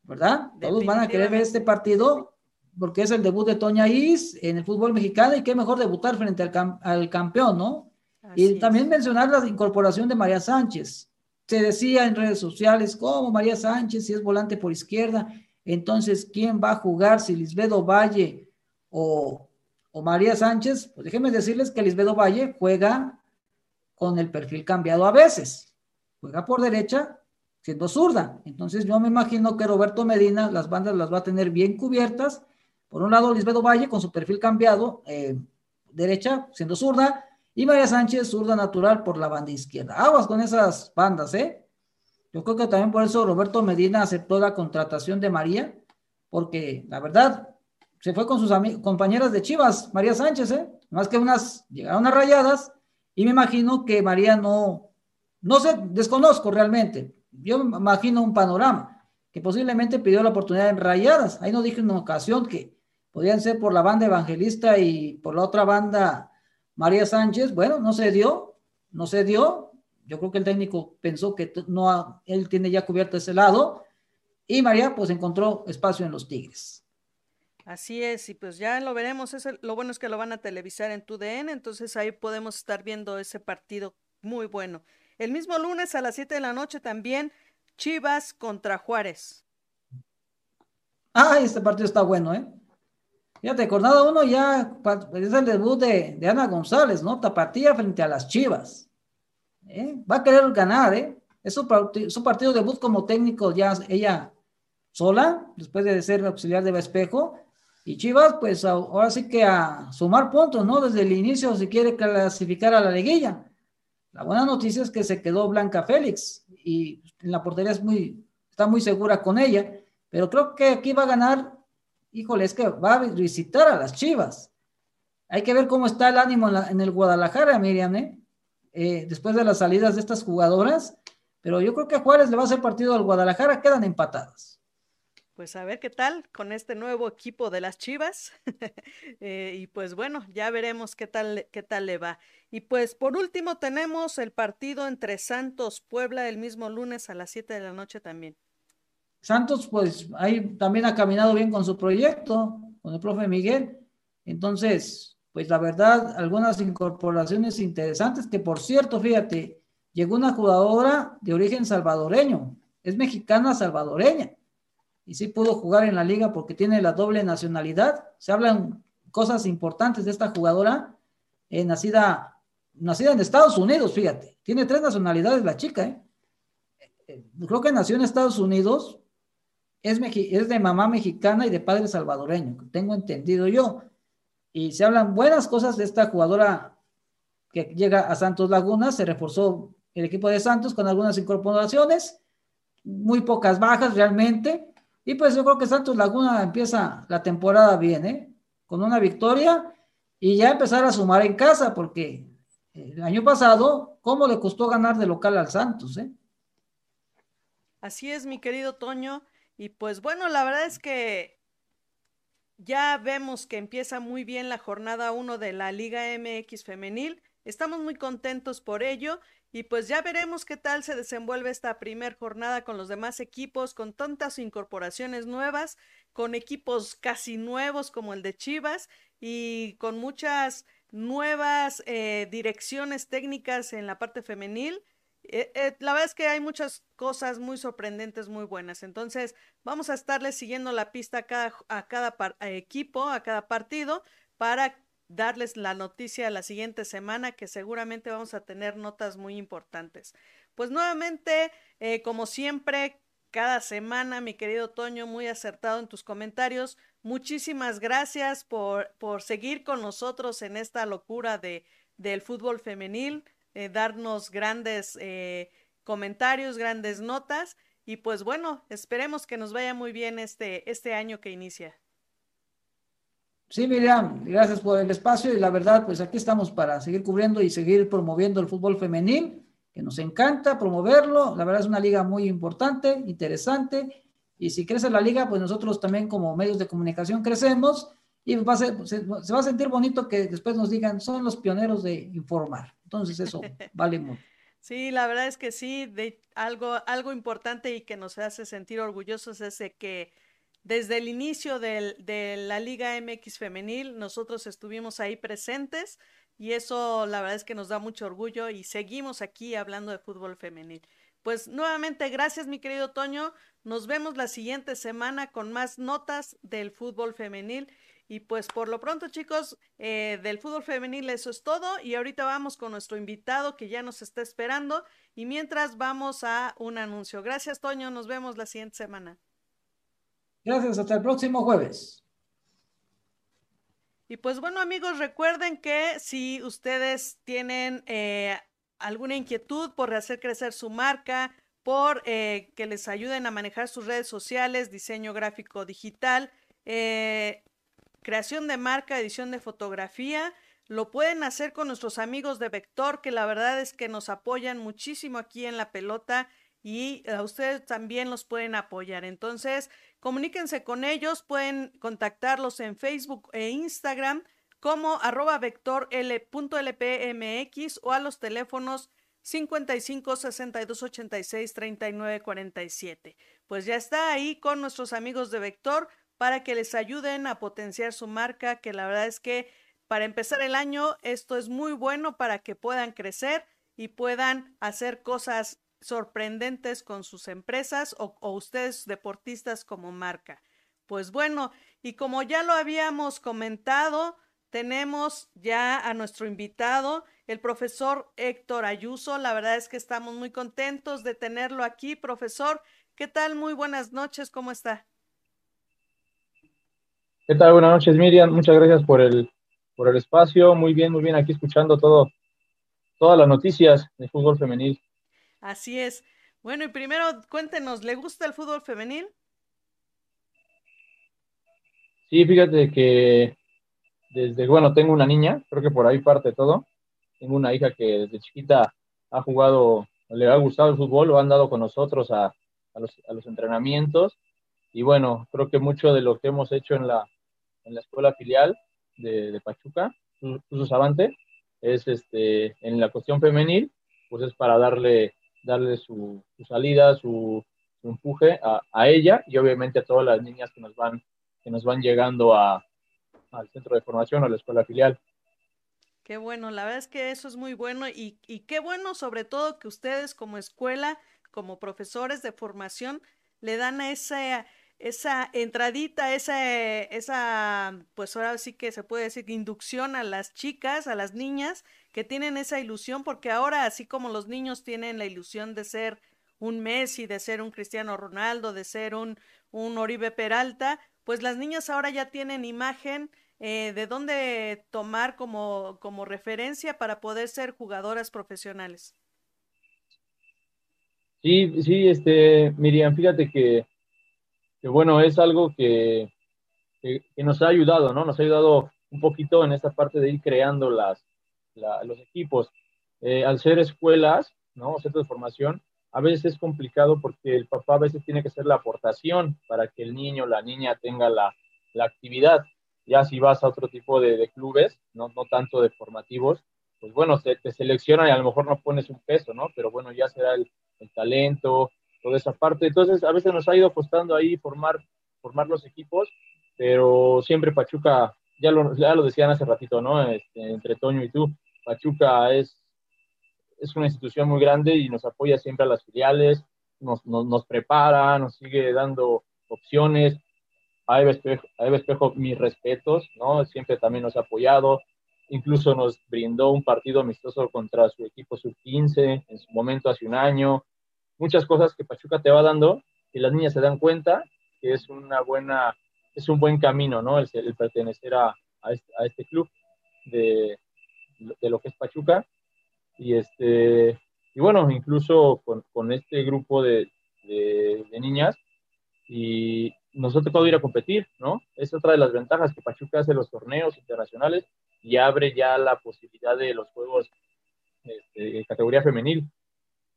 ¿verdad? Todos van a querer ver este partido porque es el debut de Toñaís en el fútbol mexicano y qué mejor debutar frente al, campeón, ¿no? y también mencionar la incorporación de María Sánchez. Se decía en redes sociales, ¿cómo María Sánchez si es volante por izquierda? Entonces, ¿quién va a jugar? Si Lisbedo Valle o, o María Sánchez. Pues déjenme decirles que Lisbedo Valle juega con el perfil cambiado a veces. Juega por derecha siendo zurda. Entonces yo me imagino que Roberto Medina las bandas las va a tener bien cubiertas. Por un lado, Lisbedo Valle con su perfil cambiado, eh, derecha siendo zurda, y María Sánchez zurda natural por la banda izquierda. Aguas con esas bandas, ¿eh? Yo creo que también por eso Roberto Medina aceptó la contratación de María, porque la verdad se fue con sus compañeras de Chivas, María Sánchez, ¿eh? Más que unas llegaron a rayadas y me imagino que María no, no sé, desconozco realmente. Yo me imagino un panorama que posiblemente pidió la oportunidad en Rayadas. Ahí no dije en una ocasión que podían ser por la banda evangelista y por la otra banda María Sánchez. Bueno, no se dio, no se dio. Yo creo que el técnico pensó que no, él tiene ya cubierto ese lado y María pues encontró espacio en los Tigres. Así es, y pues ya lo veremos. Es lo bueno es que lo van a televisar en TUDN, entonces ahí podemos estar viendo ese partido muy bueno. El mismo lunes a las 7 de la noche también Chivas contra Juárez. Ah, este partido está bueno, ¿eh? Fíjate, jornada uno ya es el debut de, Ana González, ¿no? Tapatía frente a las Chivas. ¿Eh? Va a querer ganar, ¿eh? Es su, su partido debut como técnico ya ella sola, después de ser auxiliar de Espejo. Y Chivas, pues ahora sí que a sumar puntos, ¿no? Desde el inicio, si quiere clasificar a la liguilla. La buena noticia es que se quedó Blanca Félix y en la portería es muy, está muy segura con ella, pero creo que aquí va a ganar, híjole, es que va a visitar a las Chivas. Hay que ver cómo está el ánimo en, el Guadalajara, Miriam, ¿eh? ¿eh? después de las salidas de estas jugadoras, pero yo creo que a Juárez le va a hacer partido al Guadalajara, quedan empatadas pues a ver qué tal con este nuevo equipo de las Chivas. (laughs) Eh, y pues bueno, ya veremos qué tal, qué tal le va. Y pues por último tenemos el partido entre Santos Puebla el mismo lunes a las 7 de la noche también. Santos pues ahí también ha caminado bien con su proyecto, con el profe Miguel. Entonces, pues la verdad, algunas incorporaciones interesantes, que por cierto, fíjate, llegó una jugadora de origen salvadoreño, es mexicana salvadoreña y sí pudo jugar en la liga porque tiene la doble nacionalidad. Se hablan cosas importantes de esta jugadora, eh, nacida, nacida en Estados Unidos, fíjate. Tiene tres nacionalidades la chica, ¿eh? eh creo que nació en Estados Unidos, es, es de mamá mexicana y de padre salvadoreño, tengo entendido yo. Y se hablan buenas cosas de esta jugadora que llega a Santos Laguna, se reforzó el equipo de Santos con algunas incorporaciones, muy pocas bajas realmente, y pues yo creo que Santos Laguna empieza la temporada bien, ¿eh? Con una victoria y ya empezar a sumar en casa, porque el año pasado, ¿cómo le costó ganar de local al Santos, eh? Así es, mi querido Toño. Y pues bueno, la verdad es que ya vemos que empieza muy bien la jornada 1 de la Liga MX femenil. Estamos muy contentos por ello y pues ya veremos qué tal se desenvuelve esta primer jornada con los demás equipos, con tantas incorporaciones nuevas, con equipos casi nuevos como el de Chivas y con muchas nuevas eh, direcciones técnicas en la parte femenil. Eh, eh, la verdad es que hay muchas cosas muy sorprendentes, muy buenas. Entonces, vamos a estarle siguiendo la pista a cada, a cada equipo, a cada partido, para darles la noticia la siguiente semana que seguramente vamos a tener notas muy importantes. Pues nuevamente, eh, como siempre, cada semana, mi querido Toño, muy acertado en tus comentarios. Muchísimas gracias por, por seguir con nosotros en esta locura de, del fútbol femenil, eh, darnos grandes eh, comentarios, grandes notas. Y pues bueno, esperemos que nos vaya muy bien este, este año que inicia. Sí, Miriam, gracias por el espacio y la verdad, pues aquí estamos para seguir cubriendo y seguir promoviendo el fútbol femenil, que nos encanta promoverlo. La verdad es una liga muy importante, interesante. Y si crece la liga, pues nosotros también como medios de comunicación crecemos y va a se, va a sentir bonito que después nos digan, son los pioneros de informar. Entonces eso (laughs) vale mucho. Sí, la verdad es que sí, de algo, algo importante y que nos hace sentir orgullosos es de que desde el inicio de la Liga MX femenil, nosotros estuvimos ahí presentes y eso la verdad es que nos da mucho orgullo y seguimos aquí hablando de fútbol femenil. Pues nuevamente, gracias mi querido Toño. Nos vemos la siguiente semana con más notas del fútbol femenil. Y pues por lo pronto chicos, eh, del fútbol femenil eso es todo. Y ahorita vamos con nuestro invitado que ya nos está esperando. Y mientras vamos a un anuncio. Gracias Toño, nos vemos la siguiente semana. Gracias, hasta el próximo jueves. Y pues bueno amigos, recuerden que si ustedes tienen eh, alguna inquietud por hacer crecer su marca, por eh, que les ayuden a manejar sus redes sociales, diseño gráfico digital, eh, creación de marca, edición de fotografía, lo pueden hacer con nuestros amigos de Vector, que la verdad es que nos apoyan muchísimo aquí en la pelota y a ustedes también los pueden apoyar. Entonces, comuníquense con ellos, pueden contactarlos en Facebook e Instagram como arroba vector.lpmx o a los teléfonos 55 62 86 39 47. Pues ya está ahí con nuestros amigos de Vector para que les ayuden a potenciar su marca, que la verdad es que para empezar el año esto es muy bueno para que puedan crecer y puedan hacer cosas sorprendentes con sus empresas o, ustedes deportistas como marca. Pues bueno, y como ya lo habíamos comentado, tenemos ya a nuestro invitado, el profesor Héctor Ayuso. La verdad es que estamos muy contentos de tenerlo aquí. Profesor, ¿qué tal? Muy buenas noches, ¿cómo está? ¿Qué tal? Buenas noches, Miriam. Muchas gracias por el, por el espacio. Muy bien, muy bien, aquí escuchando todo, todas las noticias del fútbol femenil. Así es. Bueno, y primero cuéntenos, ¿le gusta el fútbol femenil? Sí, fíjate que desde, bueno, tengo una niña, creo que por ahí parte todo. Tengo una hija que desde chiquita ha jugado, le ha gustado el fútbol, lo han dado con nosotros a, los, entrenamientos. Y bueno, creo que mucho de lo que hemos hecho en la, escuela filial de, Pachuca, Jesús Avante, es este, en la cuestión femenil, pues es para darle, darle su, salida, su, empuje a, a, ella y obviamente a todas las niñas que nos van, que nos van llegando a, al centro de formación o a la escuela filial. Qué bueno, la verdad es que eso es muy bueno y, y qué bueno sobre todo que ustedes como escuela, como profesores de formación, le dan esa, esa entradita, esa, esa, pues ahora sí que se puede decir inducción a las chicas, a las niñas que tienen esa ilusión, porque ahora así como los niños tienen la ilusión de ser un Messi, de ser un Cristiano Ronaldo, de ser un, un Oribe Peralta, pues las niñas ahora ya tienen imagen eh, de dónde tomar como, como referencia para poder ser jugadoras profesionales. Sí, sí, este, Miriam, fíjate que, que bueno, es algo que, que, nos ha ayudado, ¿no? Nos ha ayudado un poquito en esta parte de ir creando las, los equipos. Eh, al ser escuelas, ¿no? Centros de formación, a veces es complicado porque el papá a veces tiene que hacer la aportación para que el niño o la niña tenga la, la actividad. Ya si vas a otro tipo de, clubes, no, no tanto de formativos, pues bueno, te, te, seleccionan y a lo mejor no pones un peso, ¿no? Pero bueno, ya será el, talento, toda esa parte. Entonces, a veces nos ha ido costando ahí formar, formar los equipos, pero siempre Pachuca, ya lo, ya lo decían hace ratito, ¿no? Este, entre Toño y tú, Pachuca es, es una institución muy grande y nos apoya siempre a las filiales, nos, nos, prepara, nos sigue dando opciones a Eva Espejo, mis respetos, ¿no? Siempre también nos ha apoyado, incluso nos brindó un partido amistoso contra su equipo sub-15 en su momento hace un año. Muchas cosas que Pachuca te va dando y las niñas se dan cuenta que es una buena, es un buen camino, ¿no? El, pertenecer a, este, a, este, club de, de, lo que es Pachuca. Y este, y bueno, incluso con, este grupo de, niñas y, nos ha tocado ir a competir, ¿no? Es otra de las ventajas que Pachuca hace los torneos internacionales y abre ya la posibilidad de los juegos este, de categoría femenil.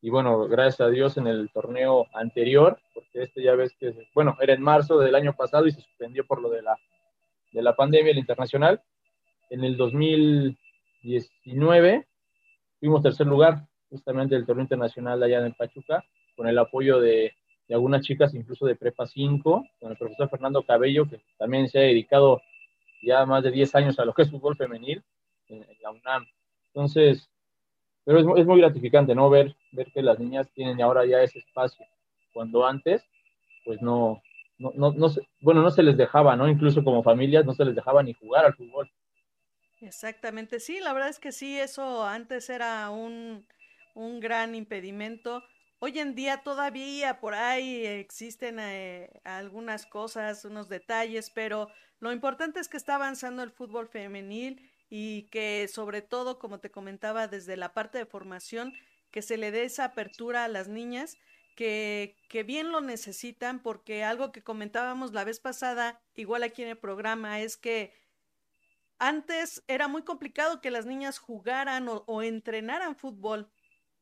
Y bueno, gracias a Dios en el torneo anterior, porque este ya ves que, bueno, era en marzo del año pasado y se suspendió por lo de la, de la pandemia, el internacional. En el 2019 fuimos tercer lugar, justamente del torneo internacional allá en Pachuca, con el apoyo de algunas chicas incluso de Prepa 5, con el profesor Fernando Cabello, que también se ha dedicado ya más de 10 años a lo que es fútbol femenil en, la UNAM. Entonces, pero es, es, muy gratificante, ¿no? Ver, ver que las niñas tienen ahora ya ese espacio, cuando antes, pues no, no, no, no bueno, no se les dejaba, ¿no? Incluso como familias no se les dejaba ni jugar al fútbol. Exactamente, sí, la verdad es que sí, eso antes era un, un gran impedimento. Hoy en día todavía por ahí existen eh, algunas cosas, unos detalles, pero lo importante es que está avanzando el fútbol femenil y que sobre todo, como te comentaba, desde la parte de formación, que se le dé esa apertura a las niñas que, que bien lo necesitan, porque algo que comentábamos la vez pasada, igual aquí en el programa, es que antes era muy complicado que las niñas jugaran o, entrenaran fútbol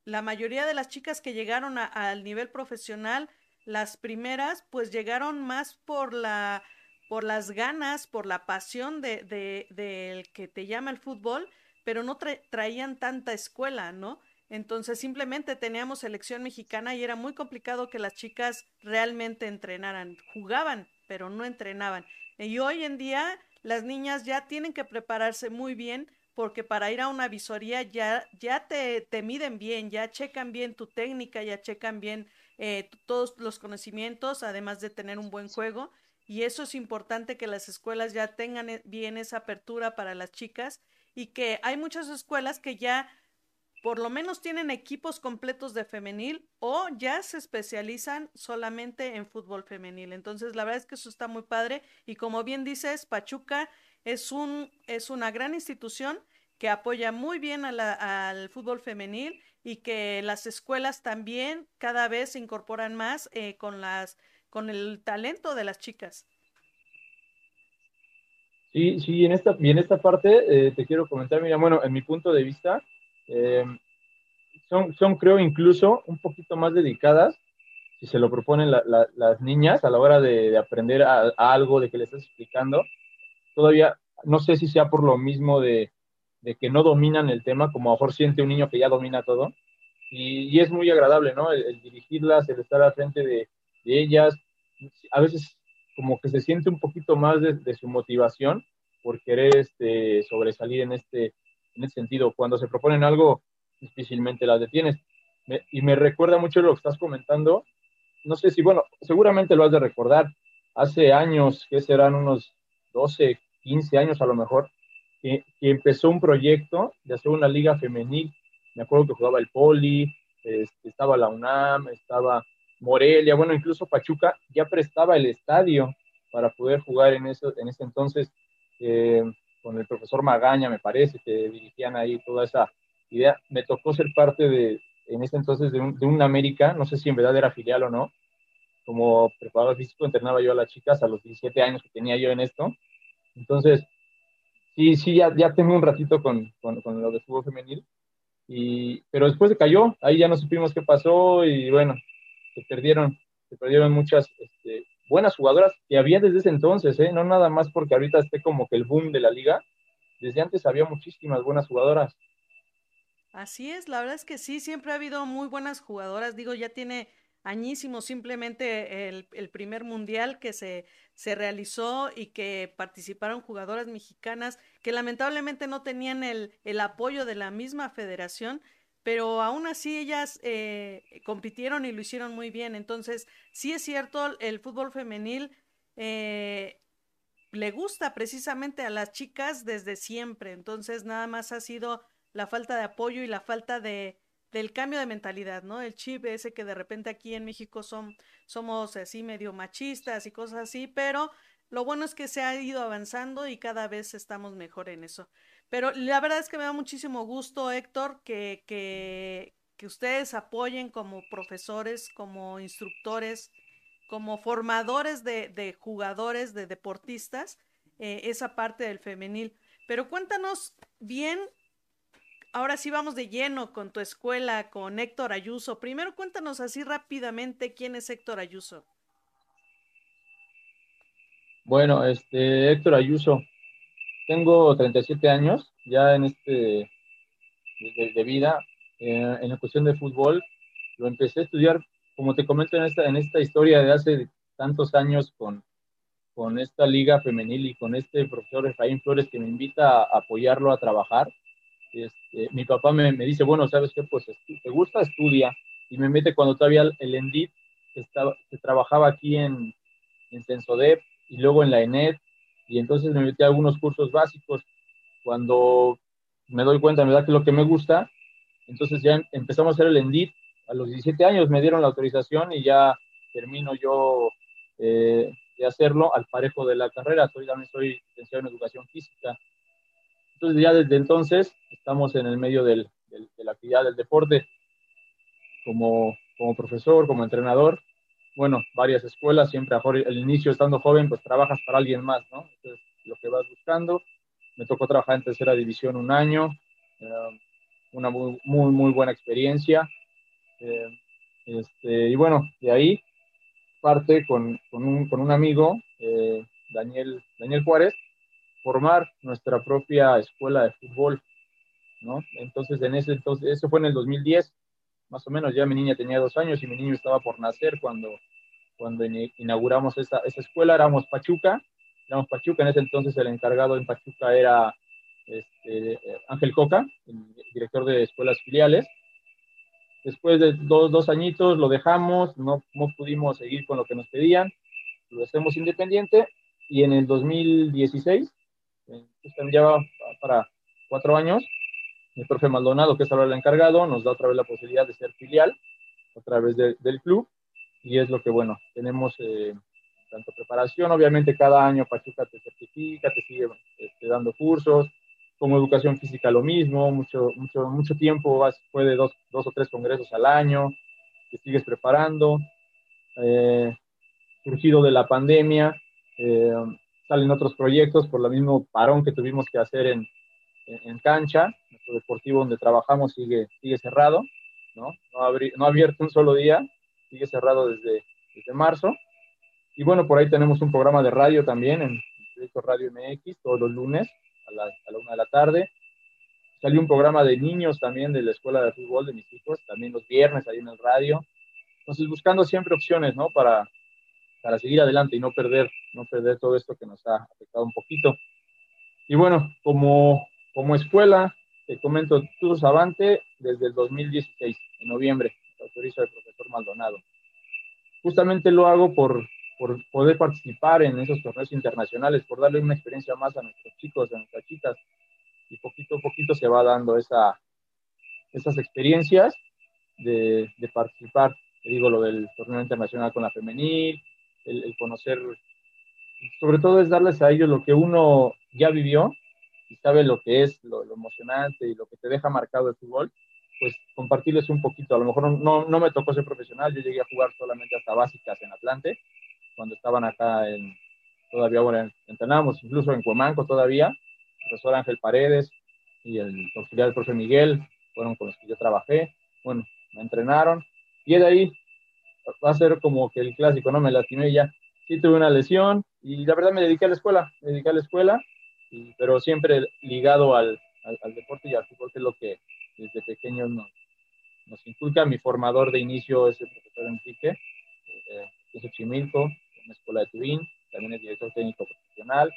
la mayoría de las chicas que llegaron al nivel profesional, las primeras, pues llegaron más por la por las ganas, por la pasión de, de, que te llama el fútbol, pero no traían tanta escuela, ¿no? Entonces simplemente teníamos selección mexicana y era muy complicado que las chicas realmente entrenaran. Jugaban, pero no entrenaban. Y hoy en día las niñas ya tienen que prepararse muy bien porque para ir a una visoría ya, ya te, te miden bien, ya checan bien tu técnica, ya checan bien eh, todos los conocimientos, además de tener un buen juego. y eso es importante que las escuelas ya tengan e, bien esa apertura para las chicas y que hay muchas escuelas que ya por lo menos tienen equipos completos de femenil o ya se especializan solamente en fútbol femenil. Entonces, la verdad es que eso está muy padre y como bien dices, Pachuca es, un, es una gran institución que apoya muy bien al fútbol femenil y que las escuelas también cada vez se incorporan más eh, con, las, con el talento de las chicas. Sí, sí, en esta, y en esta parte eh, te quiero comentar, mira, bueno, en mi punto de vista, eh, son, son, creo, incluso un poquito más dedicadas, si se lo proponen las niñas a la hora de, aprender algo, de que le estás explicando. Todavía, no sé si sea por lo mismo de, de, que no dominan el tema, como a lo mejor siente un niño que ya domina todo. Y, y es muy agradable, ¿no? El, dirigirlas, el estar al frente de, de, ellas. A veces como que se siente un poquito más de, su motivación por querer este, sobresalir en este, en ese sentido. Cuando se proponen algo, difícilmente las detienes. y me recuerda mucho lo que estás comentando. No sé si, bueno, seguramente lo has de recordar. Hace años, que serán unos 12, 15 años a lo mejor, que, empezó un proyecto de hacer una liga femenil. Me acuerdo que jugaba el Poli, este, estaba la UNAM, estaba Morelia, bueno, incluso Pachuca ya prestaba el estadio para poder jugar en, eso, en ese entonces eh, con el profesor Magaña, me parece, que dirigían ahí toda esa idea. Me tocó ser parte de, en ese entonces, de un, de un América, no sé si en verdad era filial o no, como preparador físico entrenaba yo a las chicas a los 17 años que tenía yo en esto. Entonces, sí, sí, ya, ya tengo un ratito con, con, con lo de fútbol femenil. Y, pero después se cayó, ahí ya no supimos qué pasó y bueno, se perdieron, se perdieron muchas este, buenas jugadoras que había desde ese entonces, ¿eh? no nada más porque ahorita esté como que el boom de la liga, desde antes había muchísimas buenas jugadoras. Así es, la verdad es que sí, siempre ha habido muy buenas jugadoras, digo, ya tiene añísimos simplemente el, el primer mundial que se, se realizó y que participaron jugadoras mexicanas que lamentablemente no tenían el, el apoyo de la misma federación, pero aún así ellas eh, compitieron y lo hicieron muy bien. Entonces, sí es cierto, el fútbol femenil eh, le gusta precisamente a las chicas desde siempre. Entonces, nada más ha sido la falta de apoyo y la falta de del cambio de mentalidad, ¿no? El chip ese que de repente aquí en México son, somos así medio machistas y cosas así, pero lo bueno es que se ha ido avanzando y cada vez estamos mejor en eso. Pero la verdad es que me da muchísimo gusto, Héctor, que, que, ustedes apoyen como profesores, como instructores, como formadores de, de jugadores, de deportistas, eh, esa parte del femenil. Pero cuéntanos bien, ahora sí vamos de lleno con tu escuela, con Héctor Ayuso. Primero cuéntanos así rápidamente quién es Héctor Ayuso. Bueno, este Héctor Ayuso tengo 37 años ya en este de, vida. Eh, en la cuestión de fútbol, lo empecé a estudiar, como te comento en esta, en esta historia de hace tantos años con, con esta liga femenil y con este profesor Efraín Flores que me invita a apoyarlo a trabajar. Este, mi papá me, me, dice, bueno, ¿sabes qué? Pues te gusta, estudia. Y me mete cuando todavía el ENDIT estaba, que trabajaba aquí en, en Censodep y luego en la ENED y entonces me metí a algunos cursos básicos. Cuando me doy cuenta, me da que lo que me gusta, entonces ya empezamos a hacer el ENDIT. A los 17 años me dieron la autorización y ya termino yo eh, de hacerlo al parejo de la carrera. Soy, también soy licenciado en educación física. Entonces ya desde entonces estamos en el medio del, del, de la actividad del deporte como, como profesor, como entrenador bueno, varias escuelas, siempre al inicio estando joven, pues trabajas para alguien más, ¿no? Entonces, lo que vas buscando. Me tocó trabajar en tercera división un año, eh, una muy, muy, muy, buena experiencia. Eh, este, y bueno, de ahí parte con, un, con un, amigo, eh, Daniel, Daniel Juárez, formar nuestra propia escuela de fútbol, ¿no? Entonces, en ese entonces, eso fue en el 2010, más o menos, ya mi niña tenía dos años y mi niño estaba por nacer cuando, cuando inauguramos esa, esa escuela, éramos Pachuca, éramos Pachuca, en ese entonces el encargado en Pachuca era este, Ángel Coca, el director de escuelas filiales. Después de dos, dos añitos lo dejamos, no, no pudimos seguir con lo que nos pedían, lo hacemos independiente y en el 2016, ya va para cuatro años, el profe Maldonado, que es ahora el encargado, nos da otra vez la posibilidad de ser filial a través del club y es lo que, bueno, tenemos eh, tanto preparación, obviamente cada año Pachuca te certifica, te sigue este, dando cursos, como educación física lo mismo, mucho, mucho, mucho tiempo, vas, puede dos, dos o tres congresos al año, te sigues preparando. Eh, surgido de la pandemia, eh, salen otros proyectos por el mismo parón que tuvimos que hacer en, en, cancha. Nuestro deportivo donde trabajamos sigue, sigue cerrado, ¿no? No, no ha abierto un solo día, sigue cerrado desde, desde marzo. Y bueno, por ahí tenemos un programa de radio también en Proyecto Radio MX todos los lunes a la, a la una de la tarde. Salió un programa de niños también de la escuela de fútbol de mis hijos, también los viernes ahí en el radio. Entonces, buscando siempre opciones, ¿no? Para, para seguir adelante y no perder, no perder todo esto que nos ha afectado un poquito. Y bueno, como, como escuela, te comento Tours Avante desde el 2016, en noviembre, autoriza el profesor Maldonado. Justamente lo hago por, por poder participar en esos torneos internacionales, por darle una experiencia más a nuestros chicos, a nuestras chicas, y poquito a poquito se va dando esa, esas experiencias de, de participar. Te digo lo del torneo internacional con la femenil, el, conocer, sobre todo es darles a ellos lo que uno ya vivió y sabe lo que es lo, emocionante y lo que te deja marcado el fútbol, pues compartirles un poquito. A lo mejor no, no me tocó ser profesional, yo llegué a jugar solamente hasta básicas en Atlante, cuando estaban acá en, todavía, bueno, entrenábamos incluso en Cuemanco todavía, el profesor Ángel Paredes y el auxiliar del profe Miguel fueron con los que yo trabajé, bueno, me entrenaron y de ahí va a ser como que el clásico, ¿no? Me lastimé ya. Sí tuve una lesión y la verdad me dediqué a la escuela, me dediqué a la escuela, pero siempre ligado al, al, deporte y al fútbol, que es lo que desde pequeño nos, nos inculca. Mi formador de inicio es el profesor Enrique, eh, es Chimilco, en la escuela de Turín, también es director técnico profesional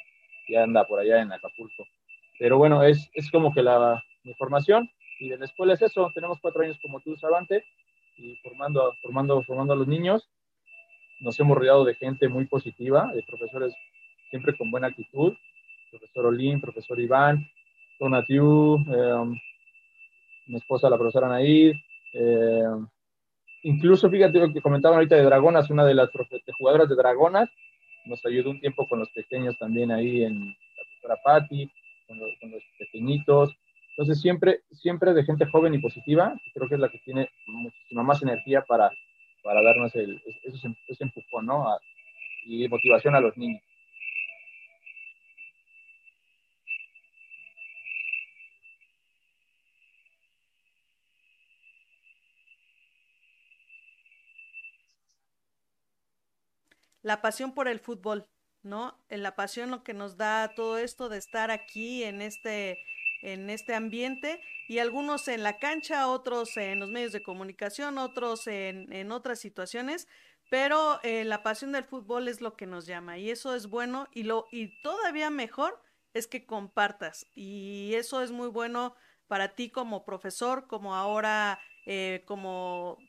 y anda por allá en Acapulco. Pero bueno, es, es como que la, mi formación y de la escuela es eso. Tenemos cuatro años como tú, Sabante, y formando, formando, formando a los niños. Nos hemos rodeado de gente muy positiva, de profesores siempre con buena actitud, profesor Olin, profesor Iván, Donatiu, eh, mi esposa, la profesora Nair, eh, incluso fíjate lo que comentaban ahorita de Dragonas, una de las jugadoras de Dragonas, nos ayudó un tiempo con los pequeños también ahí en la profesora Patti, con los, pequeñitos, entonces, siempre, siempre de gente joven y positiva, creo que es la que tiene muchísima más energía para, para darnos el, ese, ese empujón, ¿no? y motivación a los niños. La pasión por el fútbol, ¿no? La pasión lo que nos da todo esto de estar aquí en este en este ambiente y algunos en la cancha, otros en los medios de comunicación, otros en, en otras situaciones, pero eh, la pasión del fútbol es lo que nos llama y eso es bueno y, lo, y todavía mejor es que compartas y eso es muy bueno para ti como profesor, como ahora eh, como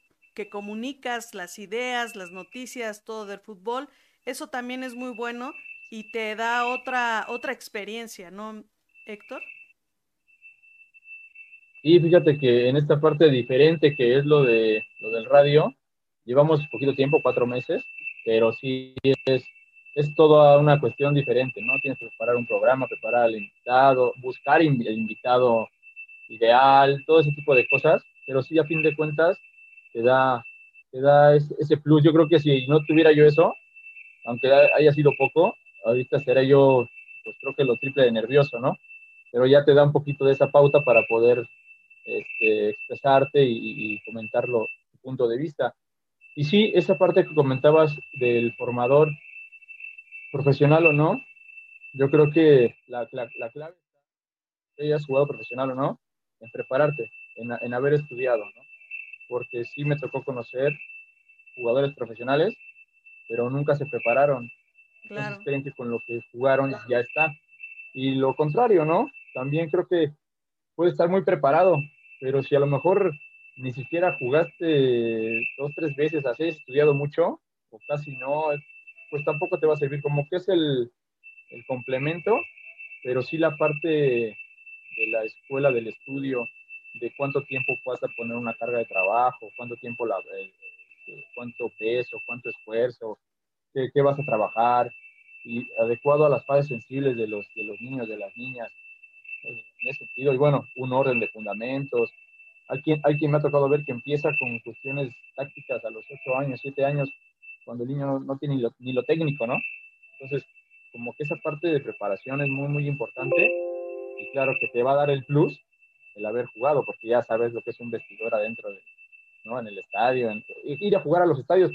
que comunicas las ideas, las noticias, todo del fútbol, eso también es muy bueno y te da otra, otra experiencia, ¿no, Héctor? Y fíjate que en esta parte diferente que es lo, de, lo del radio, llevamos poquito tiempo, cuatro meses, pero sí es, es toda una cuestión diferente, ¿no? Tienes que preparar un programa, preparar al invitado, buscar el invitado ideal, todo ese tipo de cosas, pero sí a fin de cuentas te da, te da ese, plus. Yo creo que si no tuviera yo eso, aunque haya sido poco, ahorita seré yo, pues creo que lo triple de nervioso, ¿no? Pero ya te da un poquito de esa pauta para poder este, expresarte y, y comentar tu punto de vista. Y sí, esa parte que comentabas del formador profesional o no, yo creo que la, la, la clave está, que hayas jugado profesional o no, en prepararte, en, en, haber estudiado, ¿no? Porque sí me tocó conocer jugadores profesionales, pero nunca se prepararon. Entonces creen que con lo que jugaron ya está. Y lo contrario, ¿no? También creo que puede estar muy preparado, pero si a lo mejor ni siquiera jugaste dos, tres veces, has estudiado mucho, o casi no, pues tampoco te va a servir como que es el, el complemento, pero sí la parte de la escuela, del estudio, de cuánto tiempo vas a poner una carga de trabajo, cuánto tiempo, la, eh, eh, cuánto peso, cuánto esfuerzo, qué, vas a trabajar, y adecuado a las fases sensibles de los, de los niños, de las niñas, en ese sentido, y bueno, un orden de fundamentos. Hay quien, hay quien me ha tocado ver que empieza con cuestiones tácticas a los 8 años, 7 años, cuando el niño no, tiene ni lo, ni lo técnico, ¿no? Entonces, como que esa parte de preparación es muy, muy importante y claro que te va a dar el plus el haber jugado, porque ya sabes lo que es un vestidor adentro, de, ¿no? En el estadio, ir a jugar a los estadios.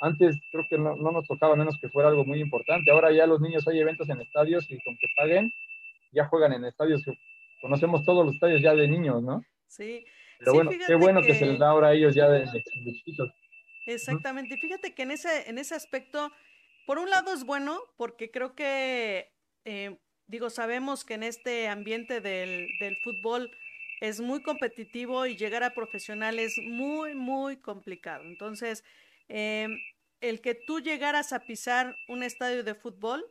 Antes creo que no, no, nos tocaba menos que fuera algo muy importante. Ahora ya los niños hay eventos en estadios y con que paguen, ya juegan en estadios. Conocemos todos los estadios ya de niños, ¿no? Sí. Pero bueno, qué bueno que... se les da ahora a ellos ya de, de, chiquitos. Exactamente. Fíjate que en ese, en ese aspecto, por un lado es bueno, porque creo que, eh, digo, sabemos que en este ambiente del, del fútbol, es muy competitivo y llegar a profesional es muy, muy complicado. Entonces, em, el que tú llegaras a pisar un estadio de fútbol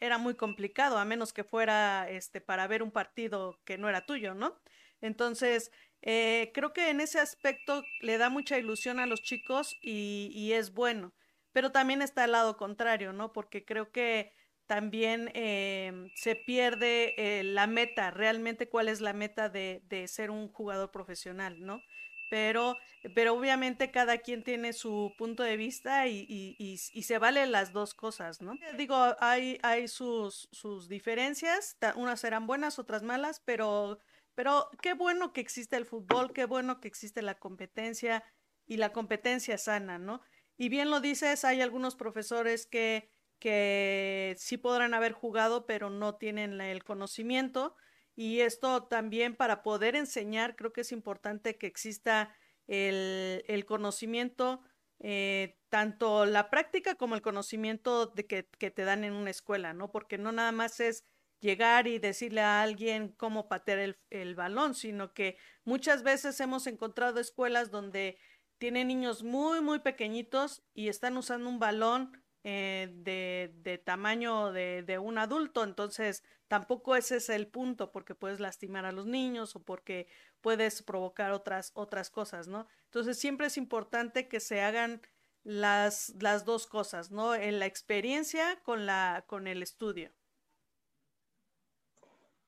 era muy complicado, a menos que fuera este, para ver un partido que no era tuyo, ¿no? Entonces, eh, creo que en ese aspecto le da mucha ilusión a los chicos y, y es bueno. Pero también está el lado contrario, ¿no? Porque creo que también em, se pierde eh, la meta, realmente cuál es la meta de, ser un jugador profesional, ¿no? Pero, pero obviamente cada quien tiene su punto de vista y, se vale las dos cosas, ¿no? Digo, hay, hay sus, sus diferencias, unas serán buenas, otras malas, pero, pero qué bueno que existe el fútbol, qué bueno que existe la competencia y la competencia sana, ¿no? Y bien lo dices, hay algunos profesores que que sí podrán haber jugado, pero no tienen el conocimiento. Y esto también para poder enseñar, creo que es importante que exista el, conocimiento, eh, tanto la práctica como el conocimiento de que, te dan en una escuela, ¿no? Porque no nada más es llegar y decirle a alguien cómo patear el, el balón, sino que muchas veces hemos encontrado escuelas donde tienen niños muy, muy pequeñitos y están usando un balón eh, de, de, tamaño de, de, un adulto, entonces tampoco ese es el punto, porque puedes lastimar a los niños o porque puedes provocar otras, otras cosas, ¿no? Entonces siempre es importante que se hagan las, las dos cosas, ¿no? En la experiencia con, la, con el estudio.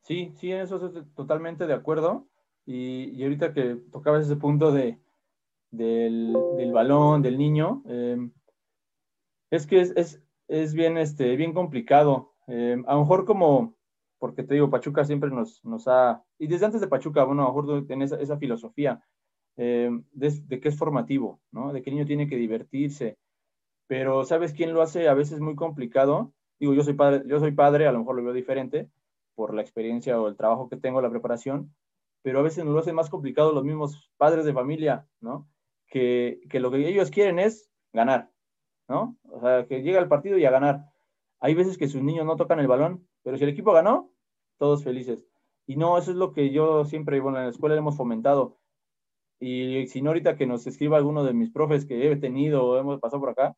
Sí, sí, en eso estoy totalmente de acuerdo. Y, y ahorita que tocabas ese punto de, del, del balón, del niño, eh, es que es, bien, este, bien complicado. Eh, a lo mejor como, porque te digo, Pachuca siempre nos, nos ha, y desde antes de Pachuca, bueno, a lo mejor tiene esa, esa filosofía eh, de, que es formativo, ¿no? De que el niño tiene que divertirse. Pero ¿sabes quién lo hace a veces muy complicado? Digo, yo soy padre, yo soy padre, a lo mejor lo veo diferente por la experiencia o el trabajo que tengo, la preparación, pero a veces nos lo hace más complicado los mismos padres de familia, ¿no? Que, que lo que ellos quieren es ganar, ¿no? O sea, que llega el partido y a ganar. Hay veces que sus niños no tocan el balón, pero si el equipo ganó, todos felices. Y no, eso es lo que yo siempre, bueno, en la escuela hemos fomentado. Y si no, ahorita que nos escriba alguno de mis profes que he tenido o hemos pasado por acá,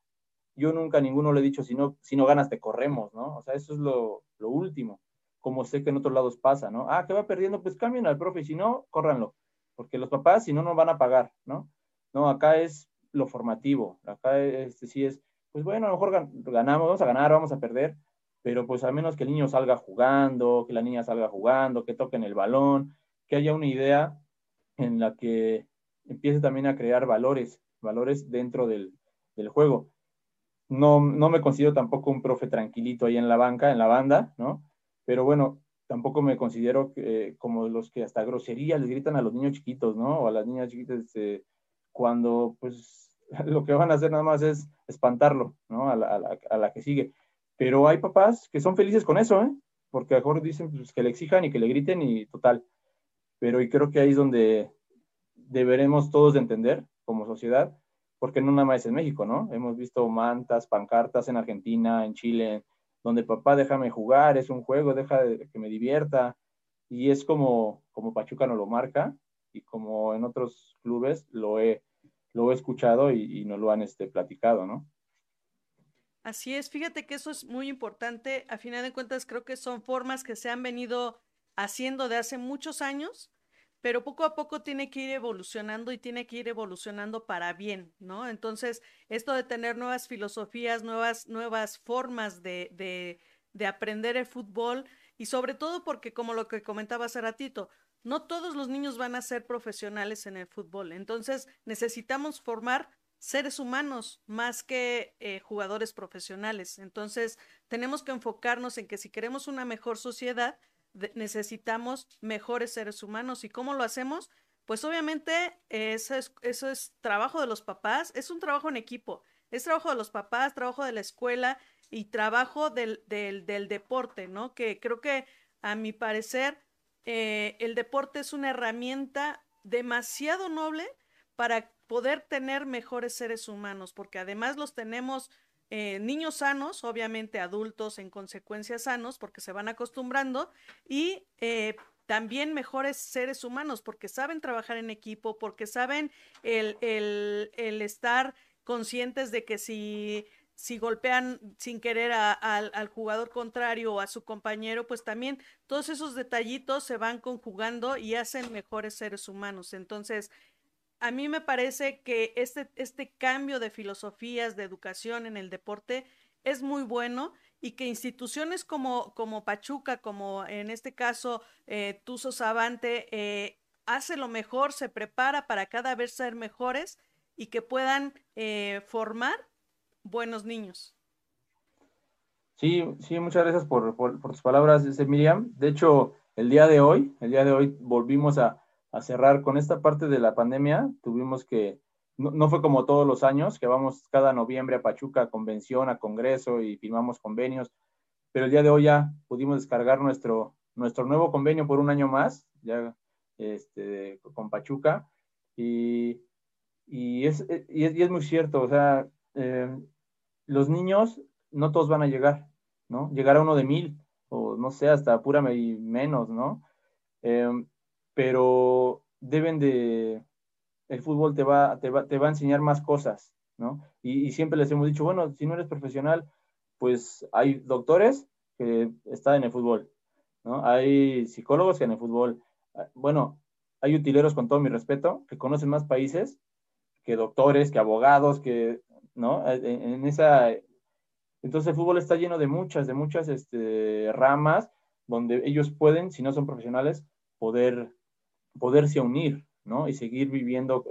yo nunca a ninguno le he dicho, si no, si no ganas, te corremos, ¿no? O sea, eso es lo, lo último. Como sé que en otros lados pasa, ¿no? Ah, que va perdiendo, pues cambien al profe, si no, córranlo. Porque los papás, si no, no van a pagar, ¿no? No, acá es lo formativo. Acá este, sí es, pues bueno, a lo mejor ganamos, vamos a ganar, vamos a perder, pero pues al menos que el niño salga jugando, que la niña salga jugando, que toquen el balón, que haya una idea en la que empiece también a crear valores, valores dentro del, del juego. No, no me considero tampoco un profe tranquilito ahí en la banca, en la banda, ¿no? Pero bueno, tampoco me considero eh, como los que hasta grosería les gritan a los niños chiquitos, ¿no? O a las niñas chiquitas, este, cuando pues (laughs) lo que van a hacer nada más es espantarlo, ¿no? A la, que sigue. Pero hay papás que son felices con eso, ¿eh? Porque a mejor dicen pues, que le exijan y que le griten y total. Pero y creo que ahí es donde deberemos todos de entender como sociedad, porque no nada más en México, ¿no? Hemos visto mantas, pancartas en Argentina, en Chile, donde papá déjame jugar, es un juego, deja que me divierta. Y es como, como Pachuca no lo marca y como en otros clubes lo he, lo he escuchado y, y nos lo han este, platicado, ¿no? Así es, fíjate que eso es muy importante. A final de cuentas, creo que son formas que se han venido haciendo de hace muchos años, pero poco a poco tiene que ir evolucionando y tiene que ir evolucionando para bien, ¿no? Entonces, esto de tener nuevas filosofías, nuevas, nuevas formas de, de, de aprender el fútbol y sobre todo porque, como lo que comentaba hace ratito, no todos los niños van a ser profesionales en el fútbol. Entonces, necesitamos formar seres humanos más que eh, jugadores profesionales. Entonces, tenemos que enfocarnos en que si queremos una mejor sociedad, necesitamos mejores seres humanos. ¿Y cómo lo hacemos? Pues obviamente eso es, eso es trabajo de los papás, es un trabajo en equipo, es trabajo de los papás, trabajo de la escuela y trabajo del, del, del deporte, ¿no? Que creo que a mi parecer eh, el deporte es una herramienta demasiado noble para poder tener mejores seres humanos, porque además los tenemos eh, niños sanos, obviamente adultos en consecuencia sanos, porque se van acostumbrando, y eh, también mejores seres humanos, porque saben trabajar en equipo, porque saben el, estar conscientes de que si si golpean sin querer al jugador contrario o a su compañero, pues también todos esos detallitos se van conjugando y hacen mejores seres humanos. Entonces, a mí me parece que este, este cambio de filosofías de educación en el deporte es muy bueno y que instituciones como, como Pachuca, como en este caso eh, Savante, eh, hace lo mejor, se prepara para cada vez ser mejores y que puedan eh, formar buenos niños. Sí, sí, muchas gracias por, tus palabras, Miriam. De hecho, el día de hoy, el día de hoy volvimos a, cerrar con esta parte de la pandemia, tuvimos que, no, fue como todos los años, que vamos cada noviembre a Pachuca a convención, a congreso y firmamos convenios, pero el día de hoy ya pudimos descargar nuestro, nuestro nuevo convenio por un año más, ya este, con Pachuca, y, y, es, y, es, muy cierto, o sea, eh, los niños no todos van a llegar, ¿no? Llegar a uno de mil, o no sé, hasta y menos, ¿no? Eh, pero deben de, el fútbol te va, te va, te va a enseñar más cosas, ¿no? Y, siempre les hemos dicho, bueno, si no eres profesional, pues hay doctores que están en el fútbol, ¿no? Hay psicólogos que en el fútbol, ah, bueno, hay utileros con todo mi respeto, que conocen más países que doctores, que abogados, que, ¿no? En, esa, entonces el fútbol está lleno de muchas, de muchas este, ramas donde ellos pueden, si no son profesionales, poder poderse unir, ¿no? Y seguir viviendo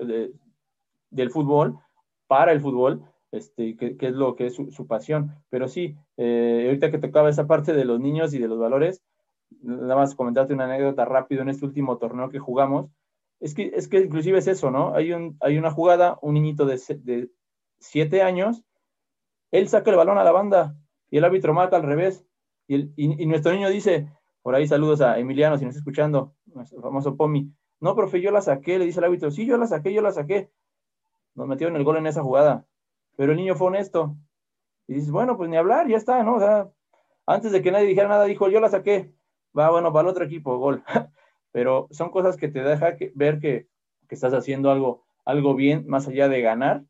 del fútbol para el fútbol, este, que, es lo que es su, pasión. Pero sí, eh, ahorita que tocaba esa parte de los niños y de los valores, nada más comentarte una anécdota rápido en este último torneo que jugamos, es que, es que inclusive es eso, ¿no? Hay, un, hay una jugada, un niñito de siete años, él saca el balón a la banda y el árbitro mata al revés. Y, y nuestro niño dice, por ahí saludos a Emiliano, si nos está escuchando, nuestro famoso Pomi. No, profe, yo la saqué, le dice el árbitro. Sí, yo la saqué, yo la saqué. Nos metieron el gol en esa jugada. Pero el niño fue honesto. Y dices, bueno, pues ni hablar, ya está, ¿no? O sea, antes de que nadie dijera nada, dijo, yo la saqué. Va, bueno, para el otro equipo, gol. (laughs) Pero son cosas que te deja ver que, estás haciendo algo, algo bien, más allá de ganar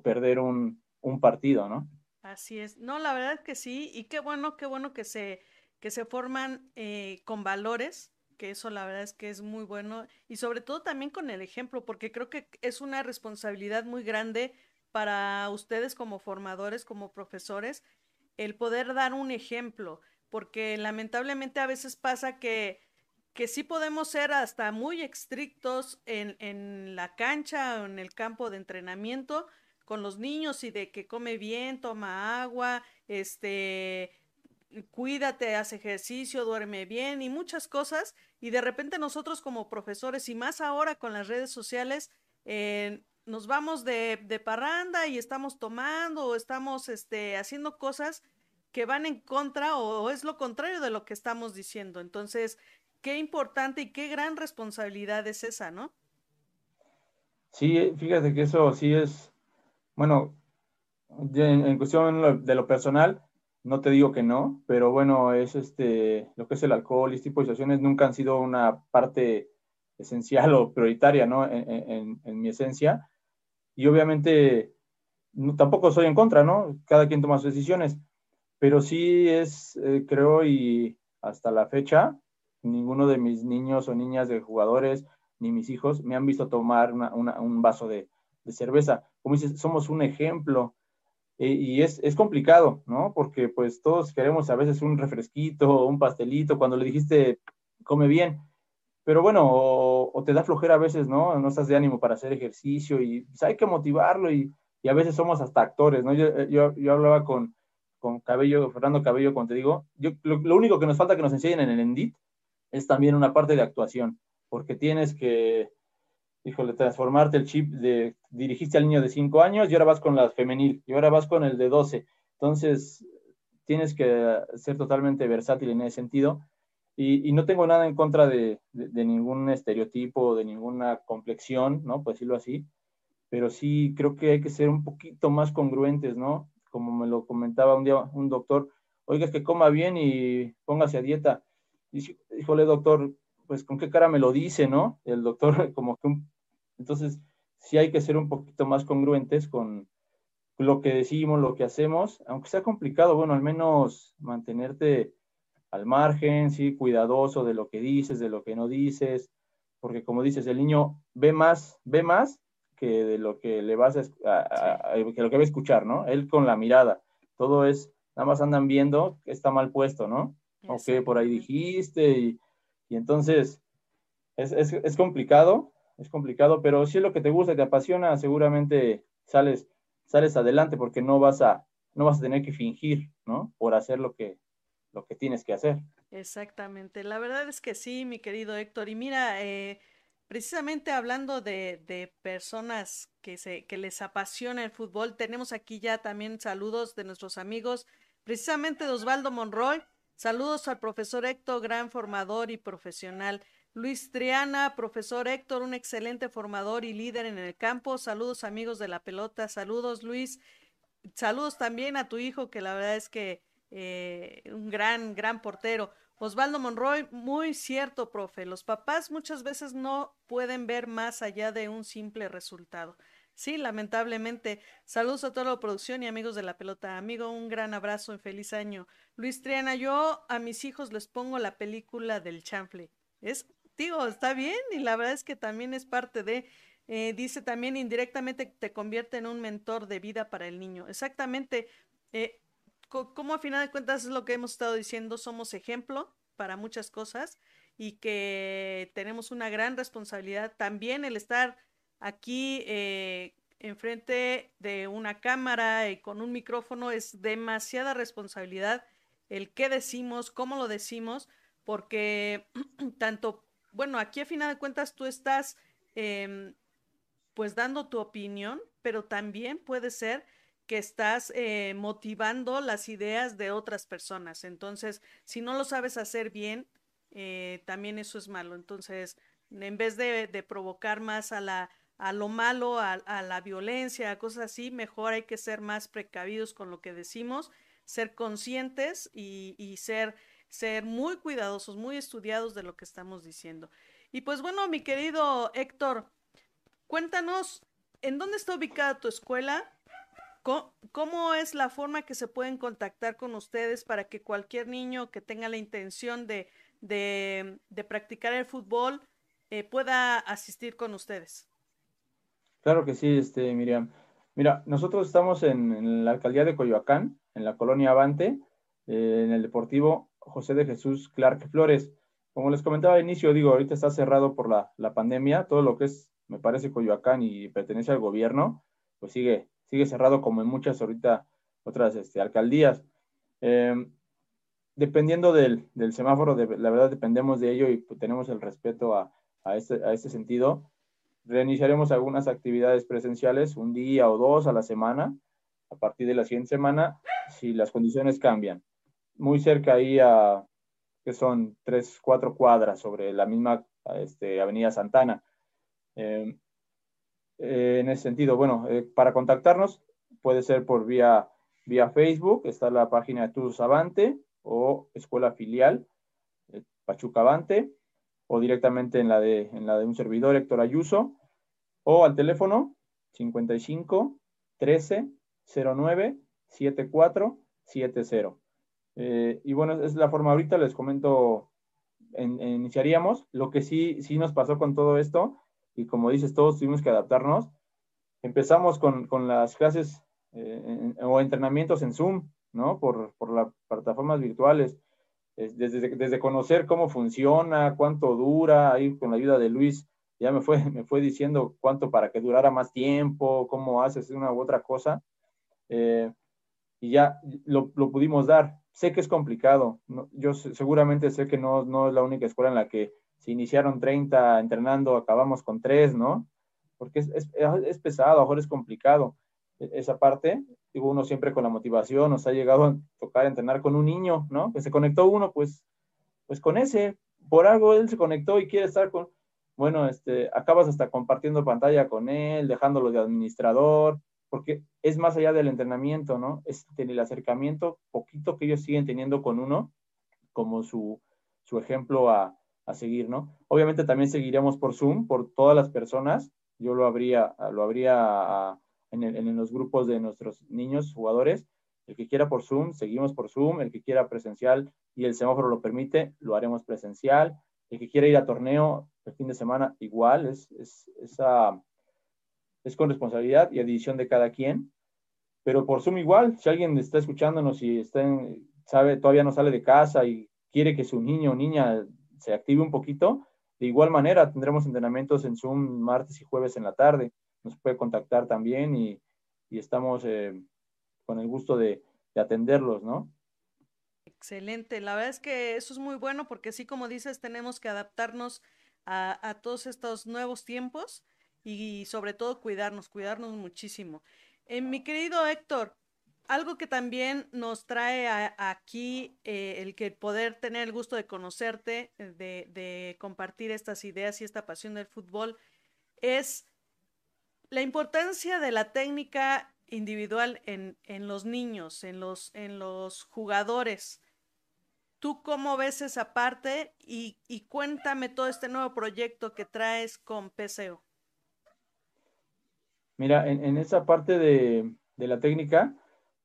perder un, un partido, ¿no? Así es. No, la verdad que sí. Y qué bueno, qué bueno que se que se forman eh, con valores, que eso la verdad es que es muy bueno, y sobre todo también con el ejemplo, porque creo que es una responsabilidad muy grande para ustedes como formadores, como profesores, el poder dar un ejemplo, porque lamentablemente a veces pasa que, que sí podemos ser hasta muy estrictos en, en la cancha o en el campo de entrenamiento con los niños y de que come bien, toma agua, este, cuídate, haz ejercicio, duerme bien y muchas cosas. Y de repente nosotros como profesores y más ahora con las redes sociales, eh, nos vamos de, de, parranda y estamos tomando o estamos este, haciendo cosas que van en contra o, es lo contrario de lo que estamos diciendo. Entonces, qué importante y qué gran responsabilidad es esa, ¿no? Sí, fíjate que eso sí es, bueno, en, en cuestión de lo personal, no te digo que no, pero bueno, es este, lo que es el alcohol y este tipo de situaciones nunca han sido una parte esencial o prioritaria, ¿no? En, mi esencia. Y obviamente tampoco soy en contra, ¿no? Cada quien toma sus decisiones, pero sí es, eh, creo, y hasta la fecha, ninguno de mis niños o niñas de jugadores, ni mis hijos, me han visto tomar un vaso de, cerveza. Como dices, somos un ejemplo. E, y es, es, complicado, ¿no? Porque pues todos queremos a veces un refresquito, un pastelito, cuando le dijiste, come bien. Pero bueno, o, te da flojera a veces, ¿no? No estás de ánimo para hacer ejercicio y pues, hay que motivarlo y, y, a veces somos hasta actores, ¿no? Yo, yo, yo hablaba con, con Cabello, Fernando Cabello, como te digo, yo, lo, lo, único que nos falta que nos enseñen en el ENDIT es también una parte de actuación, porque tienes que, híjole, transformarte el chip de, dirigiste al niño de 5 años y ahora vas con la femenil, y ahora vas con el de 12. Entonces, tienes que ser totalmente versátil en ese sentido. Y, y no tengo nada en contra de, ningún estereotipo, de ninguna complexión, ¿no? Pues decirlo así. Pero sí creo que hay que ser un poquito más congruentes, ¿no? Como me lo comentaba un día un doctor, oiga, que coma bien y póngase a dieta híjole, doctor, pues con qué cara me lo dice, ¿no? El doctor, (laughs) como que Entonces, sí hay que ser un poquito más congruentes con lo que decimos, lo que hacemos, aunque sea complicado, bueno, al menos mantenerte al margen, sí, cuidadoso de lo que dices, de lo que no dices, porque como dices, el niño ve más, ve más que de lo que le vas a, que lo que va a escuchar, ¿no? Él con la mirada, todo es, nada más andan viendo que está mal puesto, ¿no? ok, por ahí dijiste, y, entonces es, es, es, complicado, es complicado, pero si es lo que te gusta y te apasiona, seguramente sales, sales adelante porque no vas a, no vas a tener que fingir, ¿no? Por hacer lo que, lo que tienes que hacer. Exactamente, la verdad es que sí, mi querido Héctor, y mira, eh, precisamente hablando de, de, personas que, se, que les apasiona el fútbol, tenemos aquí ya también saludos de nuestros amigos, precisamente de Osvaldo Monroy, Saludos al profesor Héctor, gran formador y profesional. Luis Triana, profesor Héctor, un excelente formador y líder en el campo. Saludos amigos de la pelota. Saludos Luis. Saludos también a tu hijo, que la verdad es que eh, un gran, gran portero. Osvaldo Monroy, muy cierto, profe. Los papás muchas veces no pueden ver más allá de un simple resultado. Sí, lamentablemente. Saludos a toda la producción y amigos de la pelota. Amigo, un gran abrazo y feliz año. Luis Triana, yo a mis hijos les pongo la película del chanfle. Es, digo, está bien y la verdad es que también es parte de, eh, dice también indirectamente te convierte en un mentor de vida para el niño. Exactamente. Eh, como a final de cuentas es lo que hemos estado diciendo, somos ejemplo para muchas cosas y que tenemos una gran responsabilidad también el estar aquí eh, enfrente de una cámara y con un micrófono es demasiada responsabilidad el qué decimos, cómo lo decimos, porque (clears throat) tanto, bueno, aquí a final de cuentas tú estás em, pues dando tu opinión, pero también puede ser que estás eh, motivando las ideas de otras personas. Entonces, si no lo sabes hacer bien, eh, también eso es malo. Entonces, en vez de, provocar más a la a lo malo, a, la violencia, a cosas así, mejor hay que ser más precavidos con lo que decimos ser conscientes y, ser, ser muy cuidadosos, muy estudiados de lo que estamos diciendo. Y pues bueno, mi querido Héctor, cuéntanos, ¿en dónde está ubicada tu escuela? ¿Cómo, es la forma que se pueden contactar con ustedes para que cualquier niño que tenga la intención de, de, practicar el fútbol eh, pueda asistir con ustedes? Claro que sí, este, Miriam. Mira, nosotros estamos en, la alcaldía de Coyoacán, en la colonia Avante, eh, en el Deportivo José de Jesús Clark Flores. Como les comentaba al inicio, digo, ahorita está cerrado por la, pandemia, todo lo que es, me parece, Coyoacán y pertenece al gobierno, pues sigue, sigue cerrado como en muchas ahorita otras este, alcaldías. Em, dependiendo del, semáforo, la verdad dependemos de ello y pues, tenemos el respeto a, a, este, a este sentido. Reiniciaremos algunas actividades presenciales un día o dos a la semana, a partir de la siguiente semana, si las condiciones cambian. Muy cerca ahí a, que son tres, cuatro cuadras sobre la misma este, Avenida Santana. Em, eh, en ese sentido, bueno, eh, para contactarnos puede ser por vía, vía Facebook, está la página de Tudos Avante o Escuela Filial eh, Pachuca Avante o directamente en la de, en la de un servidor, Héctor Ayuso, o al teléfono 55 13 09 7470. Eh, y bueno, es la forma ahorita, les comento, iniciaríamos. Lo que sí, sí nos pasó con todo esto, y como dices, todos tuvimos que adaptarnos. Empezamos con, con las clases eh, o entrenamientos en Zoom, ¿no? Por, por las plataformas virtuales. Desde, desde, conocer cómo funciona, cuánto dura, ahí con la ayuda de Luis, ya me fue, (laughs) me fue diciendo cuánto para que durara más tiempo, cómo haces una u otra cosa. Eh, y ya lo, lo, pudimos dar. Sé que es complicado. yo seguramente sé que no, no es la única escuela en la que se iniciaron 30 entrenando, acabamos con 3, ¿no? Porque es, es, es pesado, a mejor es complicado e, esa parte. Digo, uno siempre con la motivación, nos ha llegado a tocar entrenar con un niño, ¿no? Que se conectó uno, pues, pues con ese, por algo él se conectó y quiere estar con, bueno, este, acabas hasta compartiendo pantalla con él, dejándolo de administrador, porque es más allá del entrenamiento, ¿no? Es el acercamiento poquito que ellos siguen teniendo con uno como su, su ejemplo a, a seguir, ¿no? Obviamente también seguiremos por Zoom, por todas las personas. Yo lo habría, lo habría en, en, los grupos de nuestros niños jugadores. El que quiera por Zoom, seguimos por Zoom. El que quiera presencial y el semáforo lo permite, lo haremos presencial. El que quiera ir a torneo el fin de semana, igual, es, es, esa, es con responsabilidad y adición de cada quien. Pero por Zoom igual, si alguien está escuchándonos y está sabe, todavía no sale de casa y quiere que su niño o niña se active un poquito. De igual manera, tendremos entrenamientos en Zoom martes y jueves en la tarde. Nos puede contactar también y, y estamos eh, con el gusto de, de, atenderlos, ¿no? Excelente. La verdad es que eso es muy bueno porque así como dices, tenemos que adaptarnos a, a todos estos nuevos tiempos y sobre todo cuidarnos, cuidarnos muchísimo. Eh, mi querido Héctor, algo que también nos trae aquí eh, el que poder tener el gusto de conocerte, de, compartir estas ideas y esta pasión del fútbol, es la importancia de la técnica individual en, los niños, en los, jugadores. ¿Tú cómo ves esa parte? Y, cuéntame todo este nuevo proyecto que traes con PCO. Mira, en, esa parte de, de la técnica,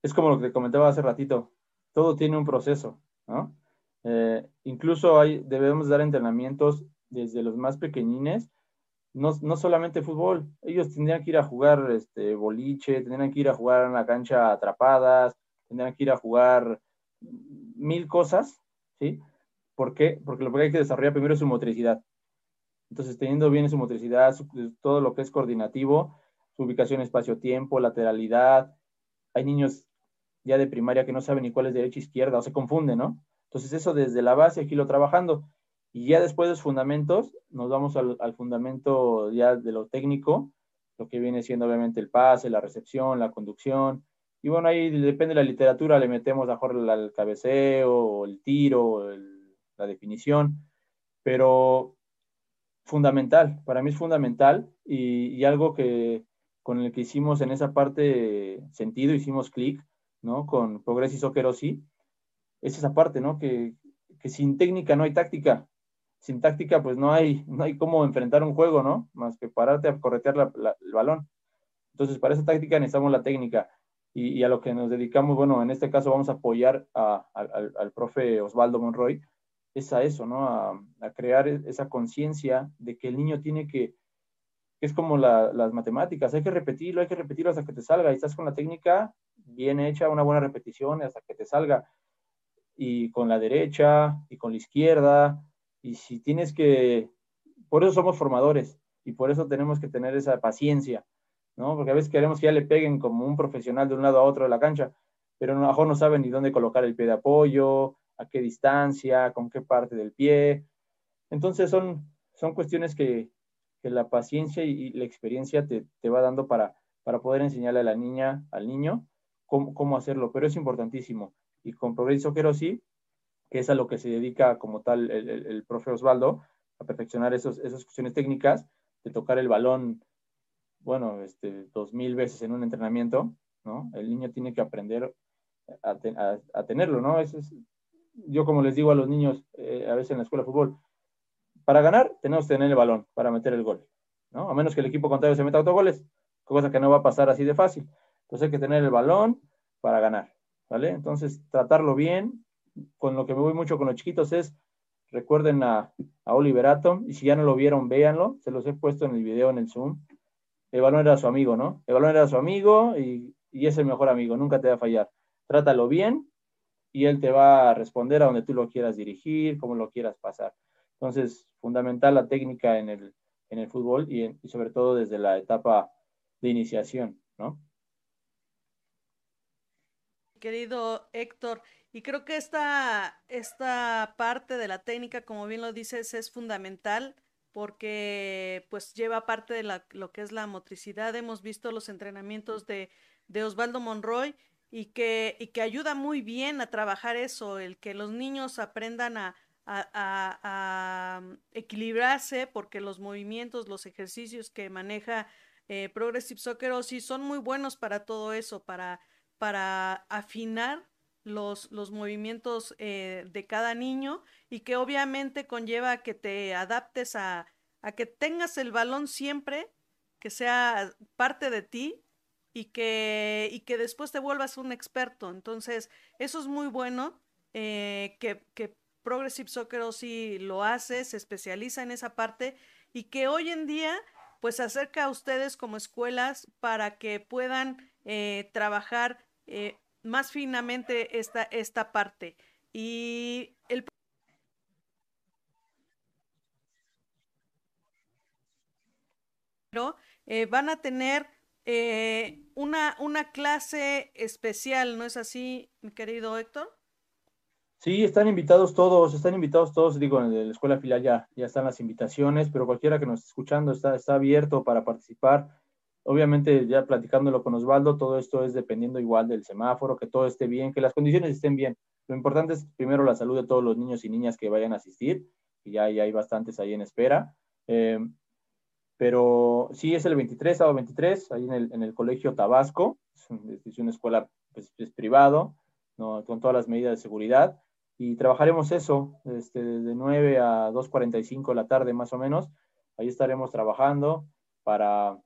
es como lo que comentaba hace ratito, todo tiene un proceso, ¿no? Eh, incluso hay, debemos dar entrenamientos desde los más pequeñines, no, no, solamente fútbol, ellos tendrían que ir a jugar este, boliche, tendrían que ir a jugar en la cancha atrapadas, tendrían que ir a jugar mil cosas, ¿sí? ¿Por qué? Porque lo que hay que desarrollar primero es su motricidad. Entonces, teniendo bien su motricidad, todo lo que es coordinativo, ubicación espacio-tiempo, lateralidad, hay niños ya de primaria que no saben ni cuál es derecha izquierda o se confunden, ¿no? Entonces eso desde la base aquí lo trabajando. Y ya después de los fundamentos, nos vamos al, fundamento ya de lo técnico, lo que viene siendo obviamente el pase, la recepción, la conducción. Y bueno, ahí depende de la literatura, le metemos mejor el cabeceo, el tiro, la definición, pero fundamental, para mí es fundamental y, algo que con el que hicimos en esa parte sentido, hicimos clic, ¿no? Con Progress y Soccer sí, es esa parte, ¿no? Que, que, sin técnica no hay táctica. Sin táctica, pues no hay, no hay cómo enfrentar un juego, ¿no? Más que pararte a corretear el balón. Entonces, para esa táctica necesitamos la técnica. Y, a lo que nos dedicamos, bueno, en este caso vamos a apoyar a, al, al, profe Osvaldo Monroy, es a eso, ¿no? A, a crear esa conciencia de que el niño tiene que, es como la, las matemáticas, hay que repetirlo, hay que repetirlo hasta que te salga. Y estás con la técnica, bien hecha, una buena repetición hasta que te salga. Y con la derecha y con la izquierda. Y si tienes que, por eso somos formadores y por eso tenemos que tener esa paciencia, ¿no? Porque a veces queremos que ya le peguen como un profesional de un lado a otro de la cancha, pero a lo mejor no saben ni dónde colocar el pie de apoyo, a qué distancia, con qué parte del pie. Entonces son, son cuestiones que, que la paciencia y, la experiencia te, te, va dando para, para poder enseñarle a la niña, al niño, cómo, hacerlo, pero es importantísimo. Y con Progreso Quiero sí, que es a lo que se dedica como tal el, el, profe Osvaldo, a perfeccionar esos, esas cuestiones técnicas, de tocar el balón, bueno, este, dos mil veces en un entrenamiento, ¿no? El niño tiene que aprender a, a, tenerlo, ¿no? es, yo como les digo a los niños, eh, a veces en la escuela de fútbol, para ganar tenemos que tener el balón para meter el gol, ¿no? A menos que el equipo contrario se meta autogoles, cosa que no va a pasar así de fácil. Entonces hay que tener el balón para ganar, ¿vale? Entonces tratarlo bien. Con lo que me voy mucho con los chiquitos es, recuerden a, a Oliver Atom, y si ya no lo vieron, véanlo, se los he puesto en el video, en el Zoom. El balón era su amigo, ¿no? El balón era su amigo y, y es el mejor amigo, nunca te va a fallar. Trátalo bien y él te va a responder a donde tú lo quieras dirigir, cómo lo quieras pasar. Entonces, fundamental la técnica en el, en el fútbol y, y sobre todo desde la etapa de iniciación, ¿no? Querido Héctor, y creo que esta, esta parte de la técnica, como bien lo dices, es fundamental porque pues lleva parte de la, lo que es la motricidad. Hemos visto los entrenamientos de, de Osvaldo Monroy y que, y que ayuda muy bien a trabajar eso, el que los niños aprendan a, a, mm, equilibrarse porque los movimientos, los ejercicios que maneja eh, Progressive Soccer sí son muy buenos para todo eso, para, para afinar los, los movimientos eh, de cada niño y que obviamente conlleva que te adaptes a, a que tengas el balón siempre, que sea parte de ti y que, y que después te vuelvas un experto. Entonces, eso es muy bueno, eh, que, que, Progressive Soccer sí lo hace, se especializa en esa parte y que hoy en día pues acerca a ustedes como escuelas para que puedan eh, trabajar eh, más finamente esta, esta parte. Y el eh, van a tener eh, una, una clase especial, ¿no es así, mi querido Héctor? Sí, están invitados todos, están invitados todos, digo, en la escuela filial ya, ya están las invitaciones, pero cualquiera que nos esté escuchando está, está abierto para participar. Obviamente, ya platicándolo con Osvaldo, todo esto es dependiendo igual del semáforo, que todo esté bien, que las condiciones estén bien. Lo importante es primero la salud de todos los niños y niñas que vayan a asistir, y ya, hay bastantes ahí en espera. Eh, pero sí es el 23, sábado 23, ahí en el, en el Colegio Tabasco, es, una escuela pues, es privado, con todas las medidas de seguridad, y trabajaremos eso este, de 9 a 2.45 de la tarde más o menos, ahí estaremos trabajando para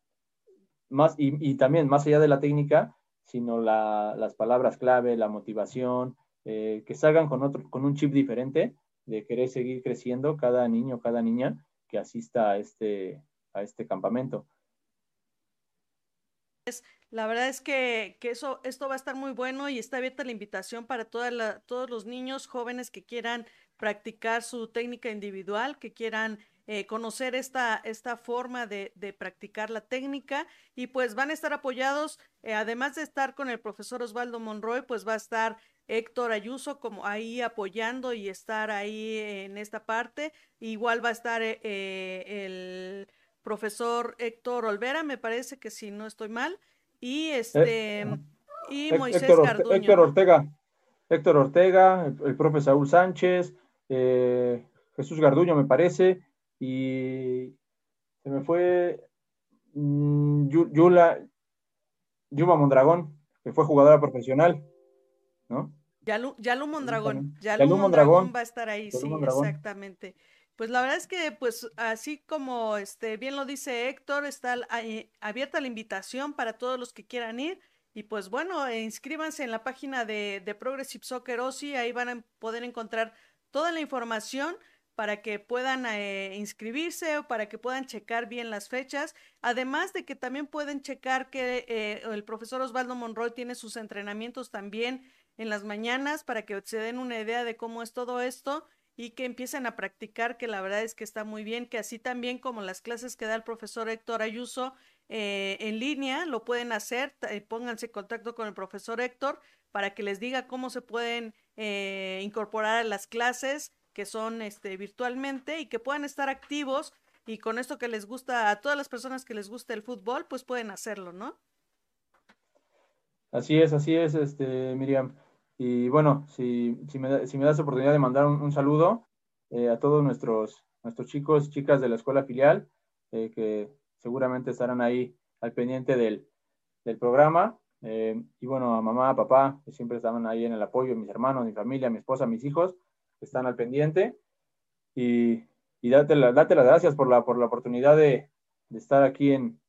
más, y, también más allá de la técnica, sino la, las palabras clave, la motivación, eh, que salgan con, otro, con un chip diferente de querer seguir creciendo cada niño, cada niña que asista a este, a este campamento. La verdad es que, que, eso, esto va a estar muy bueno y está abierta la invitación para toda la, todos los niños jóvenes que quieran practicar su técnica individual, que quieran eh, conocer esta, esta forma de, de, practicar la técnica y pues van a estar apoyados, eh, además de estar con el profesor Osvaldo Monroy, pues va a estar Héctor Ayuso como ahí apoyando y estar ahí en esta parte. Igual va a estar eh, el profesor Héctor Olvera, me parece que si no estoy mal, y Eh, este y Moisés Héctor, Garduño. Héctor Ortega, Héctor Ortega, el, el profe Saúl Sánchez, eh, Jesús Garduño me parece, y se me fue mm, Yu- Yula, Yuma Mondragón, que fue jugadora profesional, ¿no? Yalu, Yalu Mondragón. Yalu, Yalu Mondragón Mondragón. va a estar ahí, Yalu sí, Mondragón. exactamente. Pues la verdad es que, pues, así como este bien lo dice Héctor, está abierta la invitación para todos los que quieran ir. Y pues bueno, eh, inscríbanse en la página de, de Progressive Soccer OSI, ahí van a poder encontrar toda la información para que puedan eh, inscribirse o para que puedan checar bien las fechas. Además de que también pueden checar que eh, el profesor Osvaldo Monroy tiene sus entrenamientos también en las mañanas para que se den una idea de cómo es todo esto y que empiecen a practicar, que la verdad es que está muy bien, que así también como las clases que da el profesor Héctor Ayuso eh, en línea, lo pueden hacer, eh, pónganse en contacto con el profesor Héctor para que les diga cómo se pueden eh, incorporar a las clases que son este, virtualmente y que puedan estar activos y con esto que les gusta a todas las personas que les gusta el fútbol, pues pueden hacerlo, ¿no? Así es, así es, este, Miriam. Y bueno, si, si, me, si me das oportunidad de mandar un, saludo eh, a todos nuestros, nuestros chicos, chicas de la escuela filial, eh, que seguramente estarán ahí al pendiente del, del programa. Eh, y bueno, a mamá, a papá, que siempre estaban ahí en el apoyo, mis hermanos, mi familia, mi esposa, mis hijos, que están al pendiente. Y, y date, la- date las gracias por la, por la oportunidad de, de estar aquí en,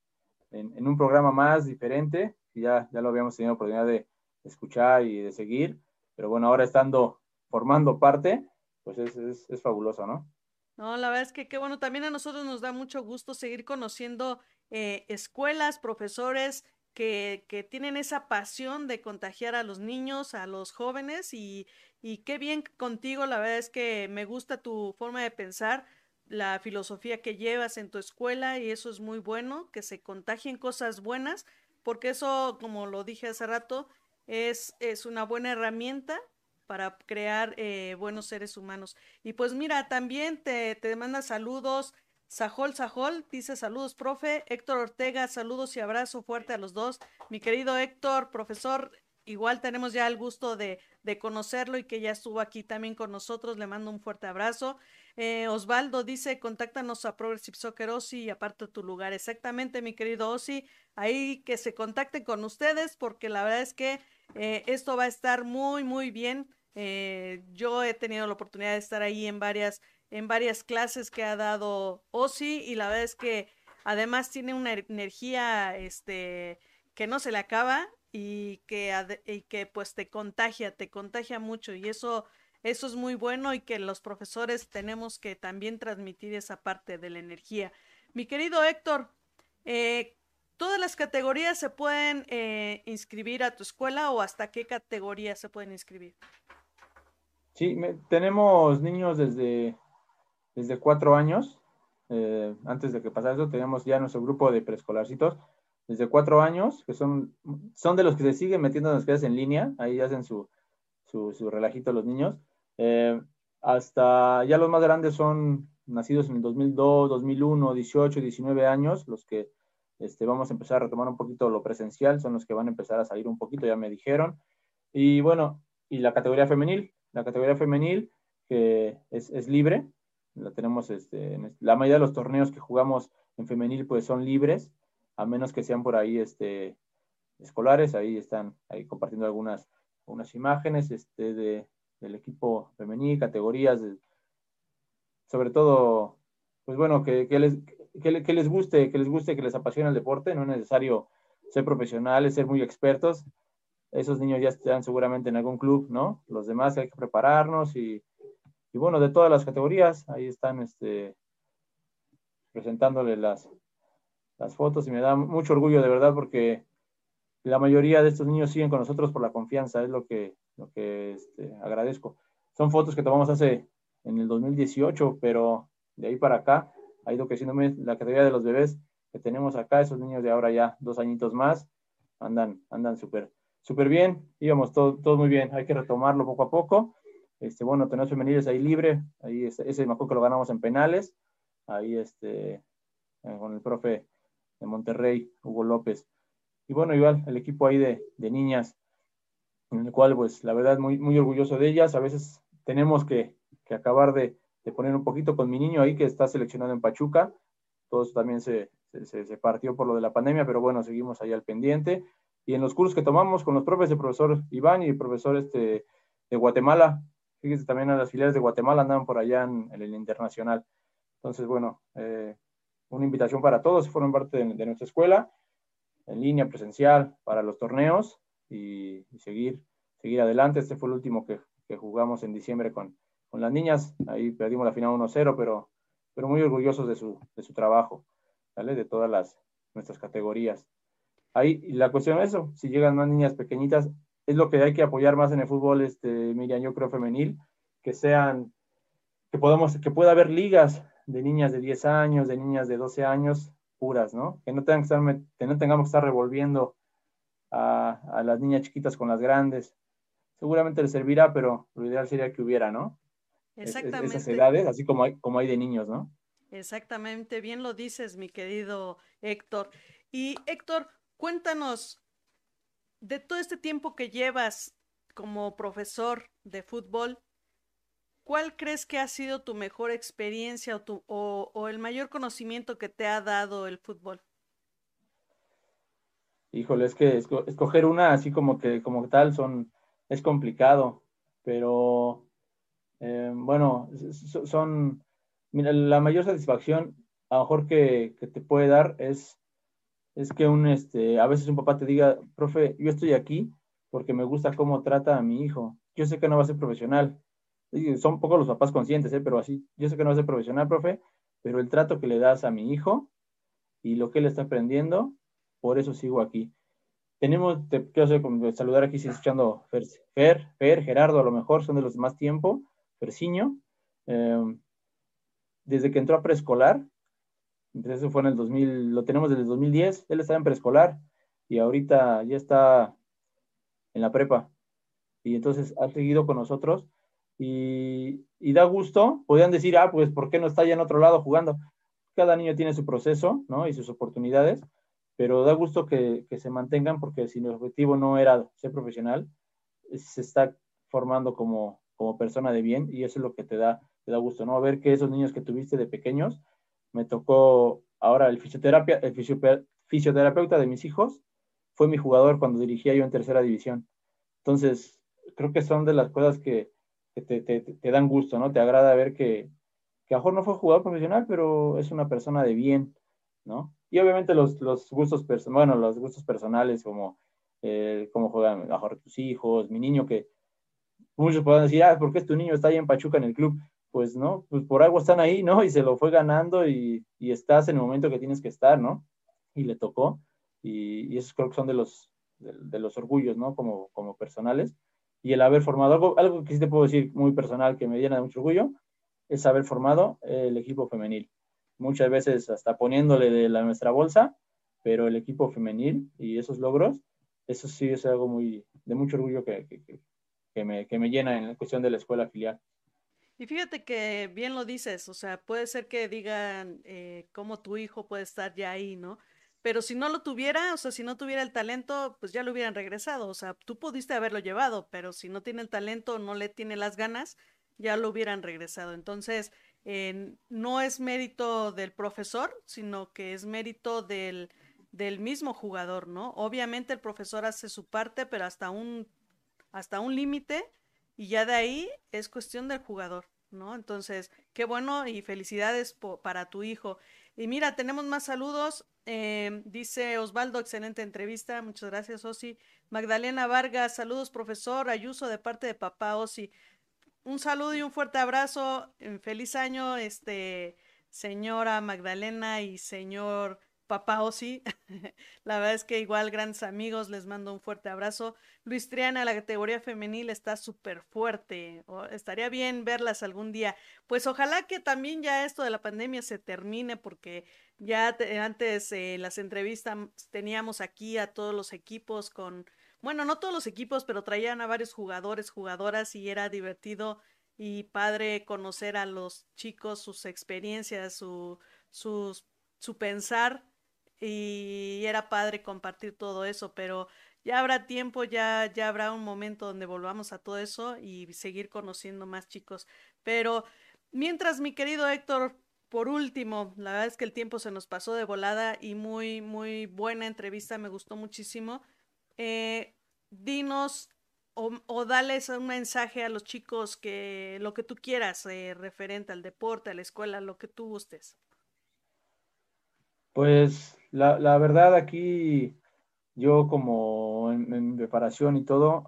en, en un programa más diferente ya, ya lo habíamos tenido oportunidad de escuchar y de seguir, pero bueno, ahora estando formando parte, pues es, es, es fabuloso, ¿no? No, la verdad es que qué bueno, también a nosotros nos da mucho gusto seguir conociendo eh, escuelas, profesores que, que, tienen esa pasión de contagiar a los niños, a los jóvenes y, y qué bien contigo, la verdad es que me gusta tu forma de pensar, la filosofía que llevas en tu escuela y eso es muy bueno, que se contagien cosas buenas, porque eso, como lo dije hace rato, es, es una buena herramienta para crear eh, buenos seres humanos. Y pues mira, también te, te manda saludos. Sajol Sajol dice saludos, profe. Héctor Ortega, saludos y abrazo fuerte a los dos. Mi querido Héctor, profesor, igual tenemos ya el gusto de, de conocerlo y que ya estuvo aquí también con nosotros. Le mando un fuerte abrazo. Eh, Osvaldo dice, contáctanos a Progressive Soccer Osi y aparte tu lugar. Exactamente, mi querido Osi. Ahí que se contacten con ustedes porque la verdad es que eh, esto va a estar muy, muy bien. Eh, yo he tenido la oportunidad de estar ahí en varias, en varias clases que ha dado Osi y la verdad es que además tiene una energía este, que no se le acaba y que, y que pues te contagia, te contagia mucho y eso, eso es muy bueno y que los profesores tenemos que también transmitir esa parte de la energía. Mi querido Héctor, eh, ¿todas las categorías se pueden eh, inscribir a tu escuela o hasta qué categoría se pueden inscribir? Sí, tenemos niños desde, desde cuatro años. Eh, antes de que pasara eso, teníamos ya nuestro grupo de preescolarcitos desde cuatro años, que son, son de los que se siguen metiendo en las clases en línea, ahí hacen su, su relajito los niños. Eh, hasta ya los más grandes son nacidos en el 2002, 2001, 18, 19 años, los que este, vamos a empezar a retomar un poquito lo presencial, son los que van a empezar a salir un poquito, ya me dijeron. Y bueno, y la categoría femenil, la categoría femenil, que es, es libre, la tenemos, este, la mayoría de los torneos que jugamos en femenil pues son libres, a menos que sean por ahí este, escolares, ahí están ahí compartiendo algunas, algunas imágenes este, de, del equipo femenil, categorías, sobre todo, pues bueno, que, que les, que, que, les guste, que les guste, que les apasione el deporte, no es necesario ser profesionales, ser muy expertos, esos niños ya están seguramente en algún club, ¿no? Los demás hay que prepararnos y, y bueno, de todas las categorías, ahí están este, presentándole las, las fotos y me da mucho orgullo de verdad porque la mayoría de estos niños siguen con nosotros por la confianza, es lo que, lo que este, agradezco. Son fotos que tomamos hace en el 2018, pero de ahí para acá ha ido creciendo la categoría de los bebés que tenemos acá, esos niños de ahora ya dos añitos más, andan, andan súper súper bien, íbamos todo, todo muy bien, hay que retomarlo poco a poco. Este, bueno, tenemos femeniles ahí libre, ahí ese, ese me acuerdo que lo ganamos en penales, ahí este, eh, con el profe de Monterrey, Hugo López. Y bueno, igual el equipo ahí de, de niñas, en el cual pues la verdad muy, muy orgulloso de ellas, a veces tenemos que, que acabar de, de, poner un poquito con mi niño ahí que está seleccionado en Pachuca, todo eso también se, se, se partió por lo de la pandemia, pero bueno, seguimos ahí al pendiente. Y en los cursos que tomamos con los profes, el profesor Iván y el profesor este, de Guatemala, fíjense también a las filiales de Guatemala andaban por allá en, en el internacional. Entonces, bueno, eh, una invitación para todos, fueron parte de, nuestra escuela, en línea, presencial, para los torneos y, seguir, seguir adelante. Este fue el último que, que jugamos en diciembre con, con, las niñas, ahí perdimos la final 1-0, pero, pero muy orgullosos de su, de su trabajo, ¿vale? de todas las, nuestras categorías ahí la cuestión es eso, si llegan más niñas pequeñitas, es lo que hay que apoyar más en el fútbol, este, Miriam, yo creo femenil, que sean, que podamos, que pueda haber ligas de niñas de 10 años, de niñas de 12 años, puras, ¿no? Que no, tengan que, estar, que no tengamos que estar revolviendo a, a, las niñas chiquitas con las grandes. Seguramente les servirá, pero lo ideal sería que hubiera, ¿no? Exactamente. esas edades, así como hay, como hay de niños, ¿no? Exactamente, bien lo dices, mi querido Héctor. Y Héctor, Cuéntanos de todo este tiempo que llevas como profesor de fútbol, ¿cuál crees que ha sido tu mejor experiencia o, tu, o, o el mayor conocimiento que te ha dado el fútbol? Híjole, es que escoger una así como que como tal son es complicado, pero eh, bueno, son mira, la mayor satisfacción a lo mejor que, que te puede dar es es que un, este, a veces un papá te diga, profe, yo estoy aquí porque me gusta cómo trata a mi hijo. Yo sé que no va a ser profesional. son pocos los papás conscientes, ¿eh? pero así, yo sé que no va a ser profesional, profe, pero el trato que le das a mi hijo y lo que él está aprendiendo, por eso sigo aquí. Tenemos, te quiero saludar aquí, si escuchando Fer, Fer, Fer, Gerardo, a lo mejor son de los más tiempo, Ferciño, eh, desde que entró a preescolar, entonces eso fue en el 2000, lo tenemos desde el 2010, él estaba en preescolar y ahorita ya está en la prepa. Y entonces ha seguido con nosotros y, da gusto. Podrían decir, ah, pues, ¿por qué no está ya en otro lado jugando? Cada niño tiene su proceso, ¿no? Y sus oportunidades, pero da gusto que, se mantengan porque si el objetivo no era ser profesional, se está formando como, como persona de bien y eso es lo que te da, te da gusto, ¿no? Ver que esos niños que tuviste de pequeños me tocó ahora el, fisioterapia, el fisioterapeuta de mis hijos, fue mi jugador cuando dirigía yo en tercera división. Entonces, creo que son de las cosas que, te, dan gusto, ¿no? Te agrada ver que, que a no fue jugador profesional, pero es una persona de bien, ¿no? Y obviamente los, los gustos, bueno, los gustos personales como eh, cómo juegan mejor tus hijos, mi niño que muchos pueden decir, ah, ¿por qué tu niño está ahí en Pachuca en el club? pues no, pues por algo están ahí, ¿no? Y se lo fue ganando y, estás en el momento que tienes que estar, ¿no? Y le tocó. Y, esos creo que son de los, de, los orgullos, ¿no? Como, como personales. Y el haber formado, algo, algo que sí te puedo decir muy personal que me llena de mucho orgullo, es haber formado el equipo femenil. Muchas veces hasta poniéndole de la nuestra bolsa, pero el equipo femenil y esos logros, eso sí es algo muy, de mucho orgullo que, que, me, que me llena en la cuestión de la escuela filial. Y fíjate que bien lo dices, o sea, puede ser que digan eh, cómo tu hijo puede estar ya ahí, ¿no? Pero si no lo tuviera, o sea, si no tuviera el talento, pues ya lo hubieran regresado. O sea, tú pudiste haberlo llevado, pero si no tiene el talento, no le tiene las ganas, ya lo hubieran regresado. Entonces, no es mérito del profesor, sino que es mérito del, del mismo jugador, ¿no? Obviamente el profesor hace su parte, pero hasta un, hasta un límite, y ya de ahí es cuestión del jugador. ¿no? Entonces, qué bueno y felicidades para tu hijo. Y mira, tenemos más saludos. Eh, dice Osvaldo, excelente entrevista. Muchas gracias, Osi. Magdalena Vargas, saludos, profesor Ayuso, de parte de papá Osi. Un saludo y un fuerte abrazo. Feliz año, este, señora Magdalena y señor papá Osi. (laughs) la verdad es que igual grandes amigos, les mando un fuerte abrazo. Luis Triana, la categoría femenil está súper fuerte. estaría bien verlas algún día. Pues ojalá que también ya esto de la pandemia se termine porque ya antes eh, las entrevistas teníamos aquí a todos los equipos con, bueno, no todos los equipos, pero traían a varios jugadores, jugadoras y era divertido y padre conocer a los chicos, sus experiencias, su, sus, su pensar y era padre compartir todo eso, pero ya habrá tiempo, ya, ya habrá un momento donde volvamos a todo eso y seguir conociendo más chicos. Pero mientras, mi querido Héctor, por último, la verdad es que el tiempo se nos pasó de volada y muy, muy buena entrevista, me gustó muchísimo. Eh, dinos o, o, dales un mensaje a los chicos que lo que tú quieras eh, referente al deporte, a la escuela, lo que tú gustes. Pues la, la verdad aquí, yo como en, preparación y todo,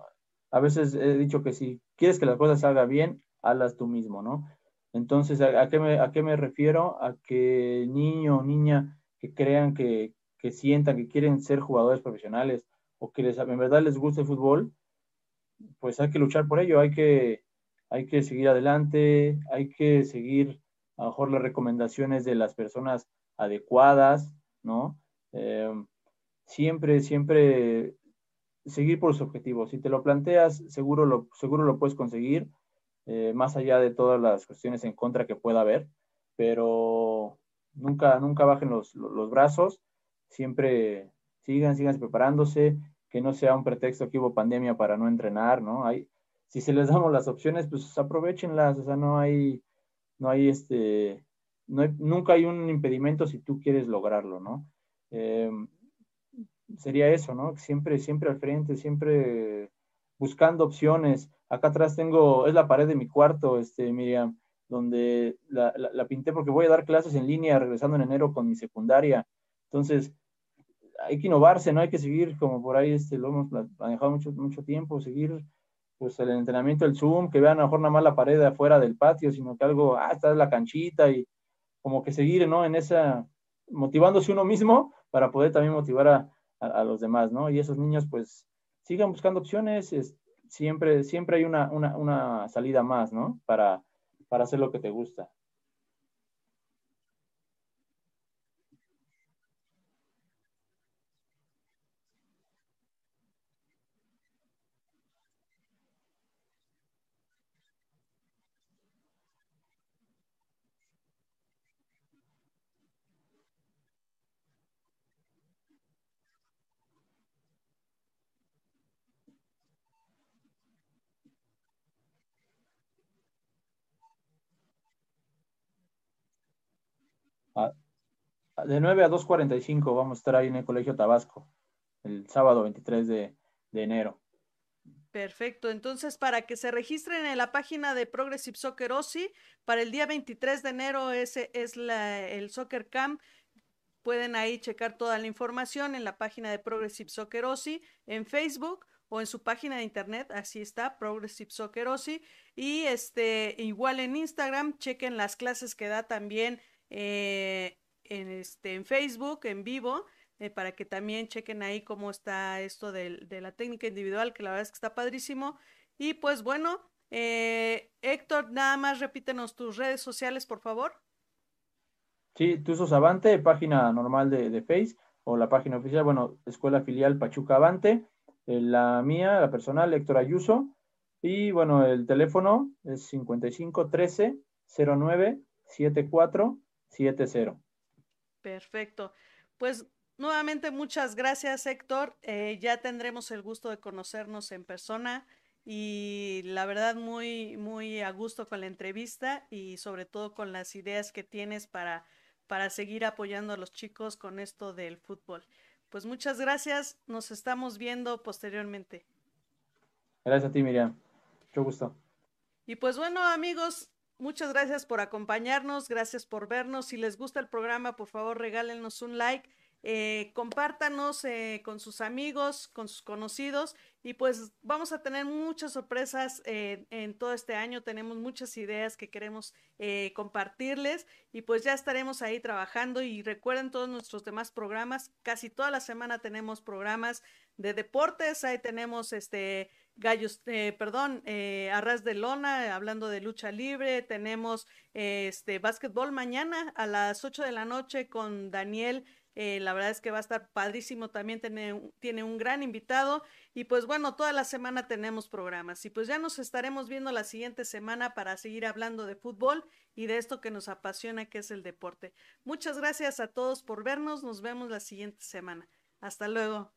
a veces he dicho que si quieres que las cosas salgan bien, hazlas tú mismo, ¿no? Entonces, ¿a, qué, me, ¿a qué me refiero? A que niño o niña que crean que, que sientan que quieren ser jugadores profesionales o que les, en verdad les guste el fútbol, pues hay que luchar por ello, hay que, hay que seguir adelante, hay que seguir a lo mejor las recomendaciones de las personas adecuadas, ¿no? Eh, siempre, siempre seguir por los objetivos. Si te lo planteas, seguro lo, seguro lo puedes conseguir, eh, más allá de todas las cuestiones en contra que pueda haber, pero nunca, nunca bajen los, los brazos, siempre sigan, sigan preparándose, que no sea un pretexto que hubo pandemia para no entrenar, ¿no? Hay, si se les damos las opciones, pues aprovechenlas, o sea, no hay, no hay este, nunca hay un impedimento si tú quieres lograrlo, ¿no? Eh, sería eso, ¿no? Siempre, siempre al frente, siempre buscando opciones. Acá atrás tengo, es la pared de mi cuarto, este, Miriam, donde la, la, pinté porque voy a dar clases en línea regresando en enero con mi secundaria. Entonces, hay que innovarse, ¿no? Hay que seguir como por ahí, este, lo hemos manejado mucho, mucho tiempo, seguir pues el entrenamiento del Zoom, que vean a lo mejor nada más la pared de afuera del patio, sino que algo, ah, está la canchita y como que seguir, ¿no? En esa, motivándose uno mismo para poder también motivar a, a, los demás, ¿no? Y esos niños pues sigan buscando opciones, siempre, siempre hay una, una, una salida más, ¿no? Para, para hacer lo que te gusta. De 9 a 2.45 vamos a estar ahí en el Colegio Tabasco, el sábado 23 de, enero. Perfecto, entonces para que se registren en la página de Progressive Soccer OSI, para el día 23 de enero ese es el Soccer Camp, pueden ahí checar toda la información en la página de Progressive Soccer OSI, en Facebook o en su página de internet, así está, Progressive Soccer OSI, y este, igual en Instagram, chequen las clases que da también eh, en, este, en Facebook, en vivo, eh, para que también chequen ahí cómo está esto de, la técnica individual, que la verdad es que está padrísimo. Y pues bueno, eh, Héctor, nada más repítenos tus redes sociales, por favor. Sí, Tuzos Avante, página normal de, de Face, o la página oficial, bueno, Escuela Filial Pachuca Avante, eh, la mía, la personal, Héctor Ayuso, y bueno, el teléfono es 55 13 09 74 70. Perfecto. Pues nuevamente muchas gracias, Héctor. Eh, ya tendremos el gusto de conocernos en persona y la verdad muy, muy a gusto con la entrevista y sobre todo con las ideas que tienes para, para seguir apoyando a los chicos con esto del fútbol. Pues muchas gracias, nos estamos viendo posteriormente. Gracias a ti, Miriam. Mucho gusto. Y pues bueno, amigos, Muchas gracias por acompañarnos, gracias por vernos. Si les gusta el programa, por favor regálenos un like, eh, compártanos eh, con sus amigos, con sus conocidos y pues vamos a tener muchas sorpresas eh, en todo este año. Tenemos muchas ideas que queremos compartirles y pues ya estaremos ahí trabajando y recuerden todos nuestros demás programas. Casi toda la semana tenemos programas de deportes, ahí tenemos este Gallos, eh, perdón, eh, Arras de Lona, hablando de lucha libre. Tenemos este básquetbol mañana a las 8 de la noche con Daniel. Eh, la verdad es que va a estar padrísimo. También tiene, tiene un gran invitado. Y pues bueno, toda la semana tenemos programas. Y pues ya nos estaremos viendo la siguiente semana para seguir hablando de fútbol y de esto que nos apasiona, que es el deporte. Muchas gracias a todos por vernos. Nos vemos la siguiente semana. Hasta luego.